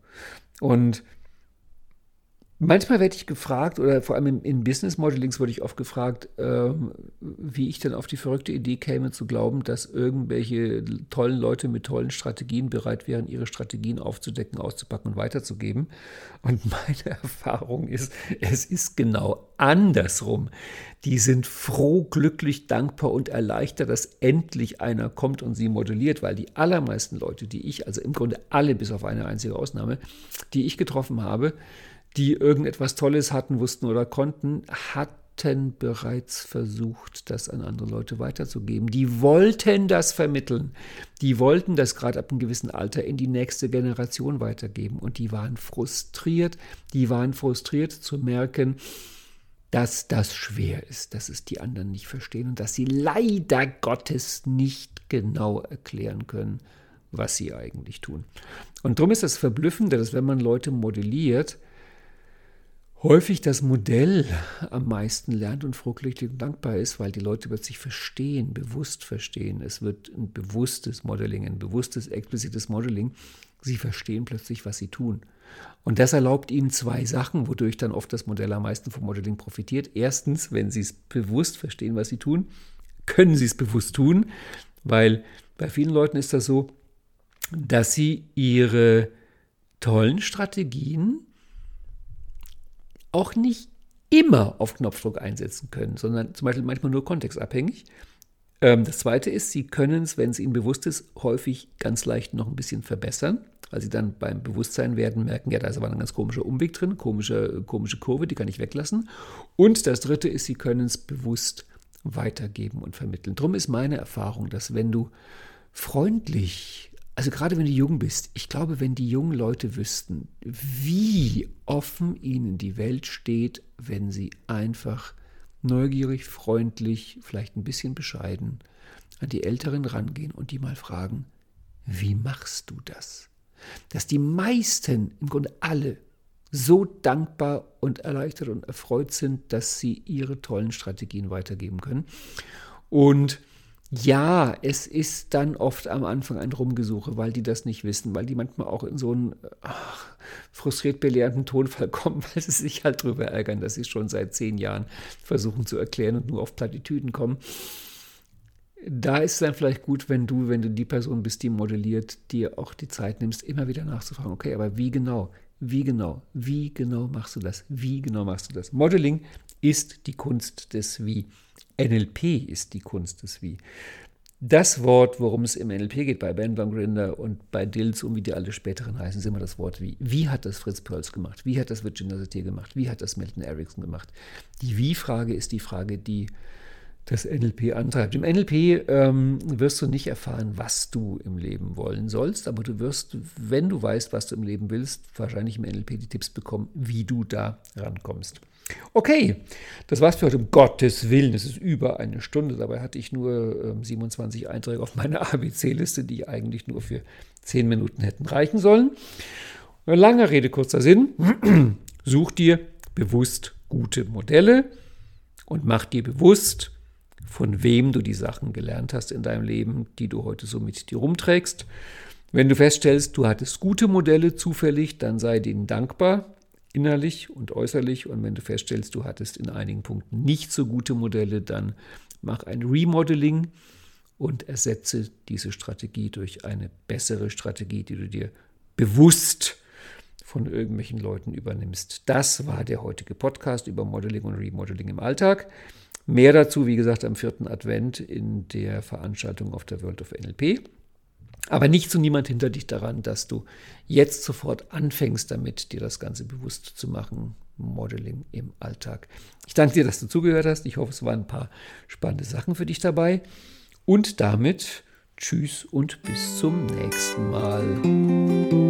Und Manchmal werde ich gefragt, oder vor allem in, in Business Modelings wurde ich oft gefragt, ähm, wie ich dann auf die verrückte Idee käme, zu glauben, dass irgendwelche tollen Leute mit tollen Strategien bereit wären, ihre Strategien aufzudecken, auszupacken und weiterzugeben. Und meine Erfahrung ist, es ist genau andersrum. Die sind froh, glücklich, dankbar und erleichtert, dass endlich einer kommt und sie modelliert, weil die allermeisten Leute, die ich, also im Grunde alle bis auf eine einzige Ausnahme, die ich getroffen habe, die irgendetwas Tolles hatten, wussten oder konnten, hatten bereits versucht, das an andere Leute weiterzugeben. Die wollten das vermitteln. Die wollten das gerade ab einem gewissen Alter in die nächste Generation weitergeben. Und die waren frustriert. Die waren frustriert zu merken, dass das schwer ist, dass es die anderen nicht verstehen und dass sie leider Gottes nicht genau erklären können, was sie eigentlich tun. Und darum ist das Verblüffende, dass wenn man Leute modelliert, häufig das Modell am meisten lernt und frohglücklich und dankbar ist, weil die Leute plötzlich verstehen, bewusst verstehen. Es wird ein bewusstes Modeling, ein bewusstes, explizites Modeling. Sie verstehen plötzlich, was sie tun. Und das erlaubt ihnen zwei Sachen, wodurch dann oft das Modell am meisten vom Modeling profitiert. Erstens, wenn sie es bewusst verstehen, was sie tun, können sie es bewusst tun, weil bei vielen Leuten ist das so, dass sie ihre tollen Strategien auch nicht immer auf Knopfdruck einsetzen können, sondern zum Beispiel manchmal nur kontextabhängig. Ähm, das zweite ist, sie können es, wenn es ihnen bewusst ist, häufig ganz leicht noch ein bisschen verbessern, weil sie dann beim Bewusstsein werden merken, ja, da ist aber ein ganz komischer Umweg drin, komische, komische Kurve, die kann ich weglassen. Und das dritte ist, sie können es bewusst weitergeben und vermitteln. Drum ist meine Erfahrung, dass wenn du freundlich also gerade wenn du jung bist, ich glaube, wenn die jungen Leute wüssten, wie offen ihnen die Welt steht, wenn sie einfach neugierig, freundlich, vielleicht ein bisschen bescheiden an die Älteren rangehen und die mal fragen, wie machst du das? Dass die meisten, im Grunde alle, so dankbar und erleichtert und erfreut sind, dass sie ihre tollen Strategien weitergeben können. Und ja, es ist dann oft am Anfang ein Rumgesuche, weil die das nicht wissen, weil die manchmal auch in so einen ach, frustriert belehrenden Tonfall kommen, weil sie sich halt drüber ärgern, dass sie schon seit zehn Jahren versuchen zu erklären und nur auf Plattitüden kommen. Da ist es dann vielleicht gut, wenn du, wenn du die Person bist, die modelliert, dir auch die Zeit nimmst, immer wieder nachzufragen, okay, aber wie genau? Wie genau? Wie genau machst du das? Wie genau machst du das? Modeling ist die Kunst des Wie. NLP ist die Kunst des Wie. Das Wort, worum es im NLP geht, bei Ben Van Grinder und bei Dills und wie die alle späteren heißen, ist immer das Wort Wie. Wie hat das Fritz Perls gemacht? Wie hat das Virginia Satir gemacht? Wie hat das Milton Erickson gemacht? Die Wie-Frage ist die Frage, die das NLP antreibt. Im NLP ähm, wirst du nicht erfahren, was du im Leben wollen sollst, aber du wirst, wenn du weißt, was du im Leben willst, wahrscheinlich im NLP die Tipps bekommen, wie du da rankommst. Okay, das war's für heute. Um Gottes Willen, es ist über eine Stunde. Dabei hatte ich nur ähm, 27 Einträge auf meiner ABC-Liste, die eigentlich nur für 10 Minuten hätten reichen sollen. Lange Rede, kurzer Sinn. Such dir bewusst gute Modelle und mach dir bewusst, von wem du die Sachen gelernt hast in deinem Leben, die du heute so mit dir rumträgst. Wenn du feststellst, du hattest gute Modelle zufällig, dann sei denen dankbar, innerlich und äußerlich. Und wenn du feststellst, du hattest in einigen Punkten nicht so gute Modelle, dann mach ein Remodeling und ersetze diese Strategie durch eine bessere Strategie, die du dir bewusst von irgendwelchen Leuten übernimmst. Das war der heutige Podcast über Modeling und Remodeling im Alltag. Mehr dazu, wie gesagt, am vierten Advent in der Veranstaltung auf der World of NLP. Aber nicht so niemand hinter dich daran, dass du jetzt sofort anfängst damit, dir das Ganze bewusst zu machen. Modeling im Alltag. Ich danke dir, dass du zugehört hast. Ich hoffe, es waren ein paar spannende Sachen für dich dabei. Und damit tschüss und bis zum nächsten Mal.